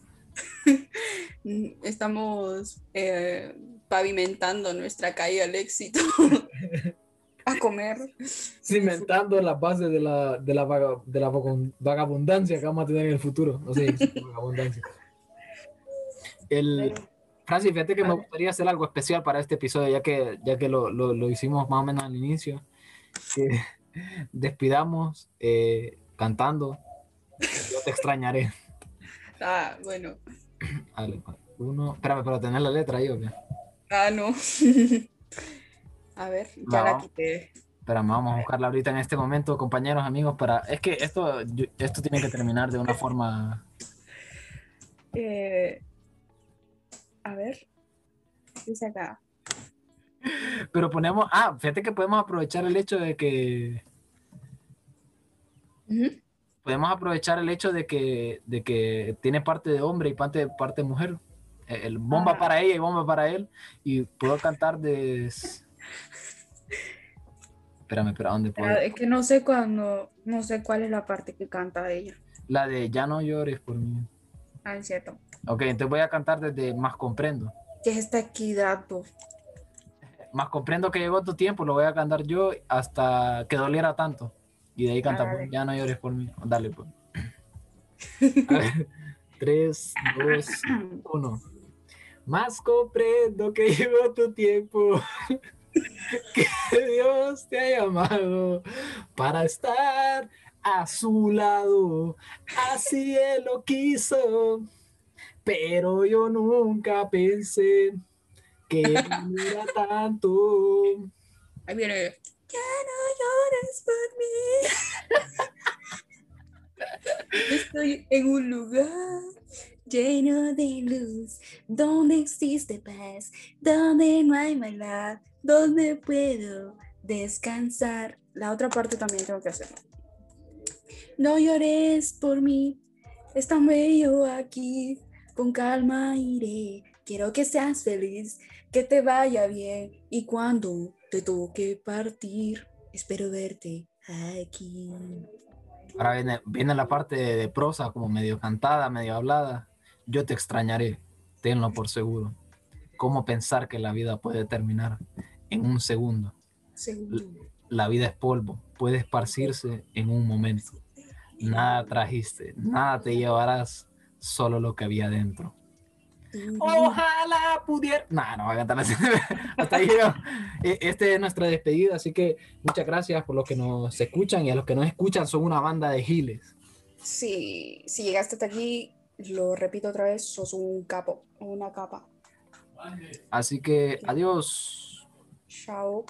Estamos eh, pavimentando nuestra calle al éxito. A comer. Cimentando las bases de la, de la, vaga- de la vagabundancia que vamos a tener en el futuro. No sé, (laughs) vagabundancia. El, Francis, fíjate que me gustaría hacer algo especial para este episodio, ya que, ya que lo, lo- lo hicimos más o menos al inicio. Que (laughs) despidamos eh, cantando. Yo te extrañaré. (laughs) Ah, bueno. Uno. Espérame, pero tener la letra ahí, ¿o qué? Ah, no. A ver, ya No. la quité. Espérame, vamos a buscarla ahorita en este momento, compañeros, amigos, para... Es que esto, esto tiene que terminar de una forma... Eh, a ver. Dice acá. Pero ponemos... Ah, fíjate que podemos aprovechar el hecho de que... Podemos aprovechar el hecho de que, de que tiene parte de hombre y parte, parte de mujer. El bomba Ah. para ella y bomba para él. Y puedo cantar de... Espérame, espera, ¿dónde puedo? Ah, Es que no sé cuándo, no sé cuál es la parte que canta ella. La de Ya no llores por mí. Ah, es cierto. Ok, entonces voy a cantar desde Más comprendo. ¿Qué es esta equidad? Más comprendo que llegó tu tiempo, lo voy a cantar yo hasta que doliera tanto. Y de ahí cantamos, Dale. ya no llores por mí. Dale, pues. (laughs) A ver, Tres, dos, uno. Más comprendo que llegó tu tiempo. (laughs) (laughs) Que Dios te ha llamado para estar a su lado. Así Él lo quiso. Pero yo nunca pensé que (laughs) era tanto. Ahí viene. Ya no llores por mí. (laughs) Estoy en un lugar lleno de luz, donde existe paz, donde no hay maldad, donde puedo descansar. La otra parte también tengo que hacerlo. No llores por mí, es tan bello aquí, con calma iré. Quiero que seas feliz, que te vaya bien y cuando te toque partir, espero verte aquí. Ahora viene, viene la parte de, de prosa, como medio cantada, medio hablada. Yo te extrañaré, tenlo por seguro. ¿Cómo pensar que la vida puede terminar en un segundo? Segundo. La vida es polvo, puede esparcirse en un momento. Nada trajiste, nada te llevarás, solo lo que había dentro. Ojalá pudiera. No, no voy a cantar. (laughs) Hasta ahí. E- Este es nuestra despedida, así que muchas gracias por los que nos escuchan y a los que nos escuchan son una banda de giles. Si, si llegaste hasta aquí, lo repito otra vez, sos un capo una capa. Así que adiós. Ciao.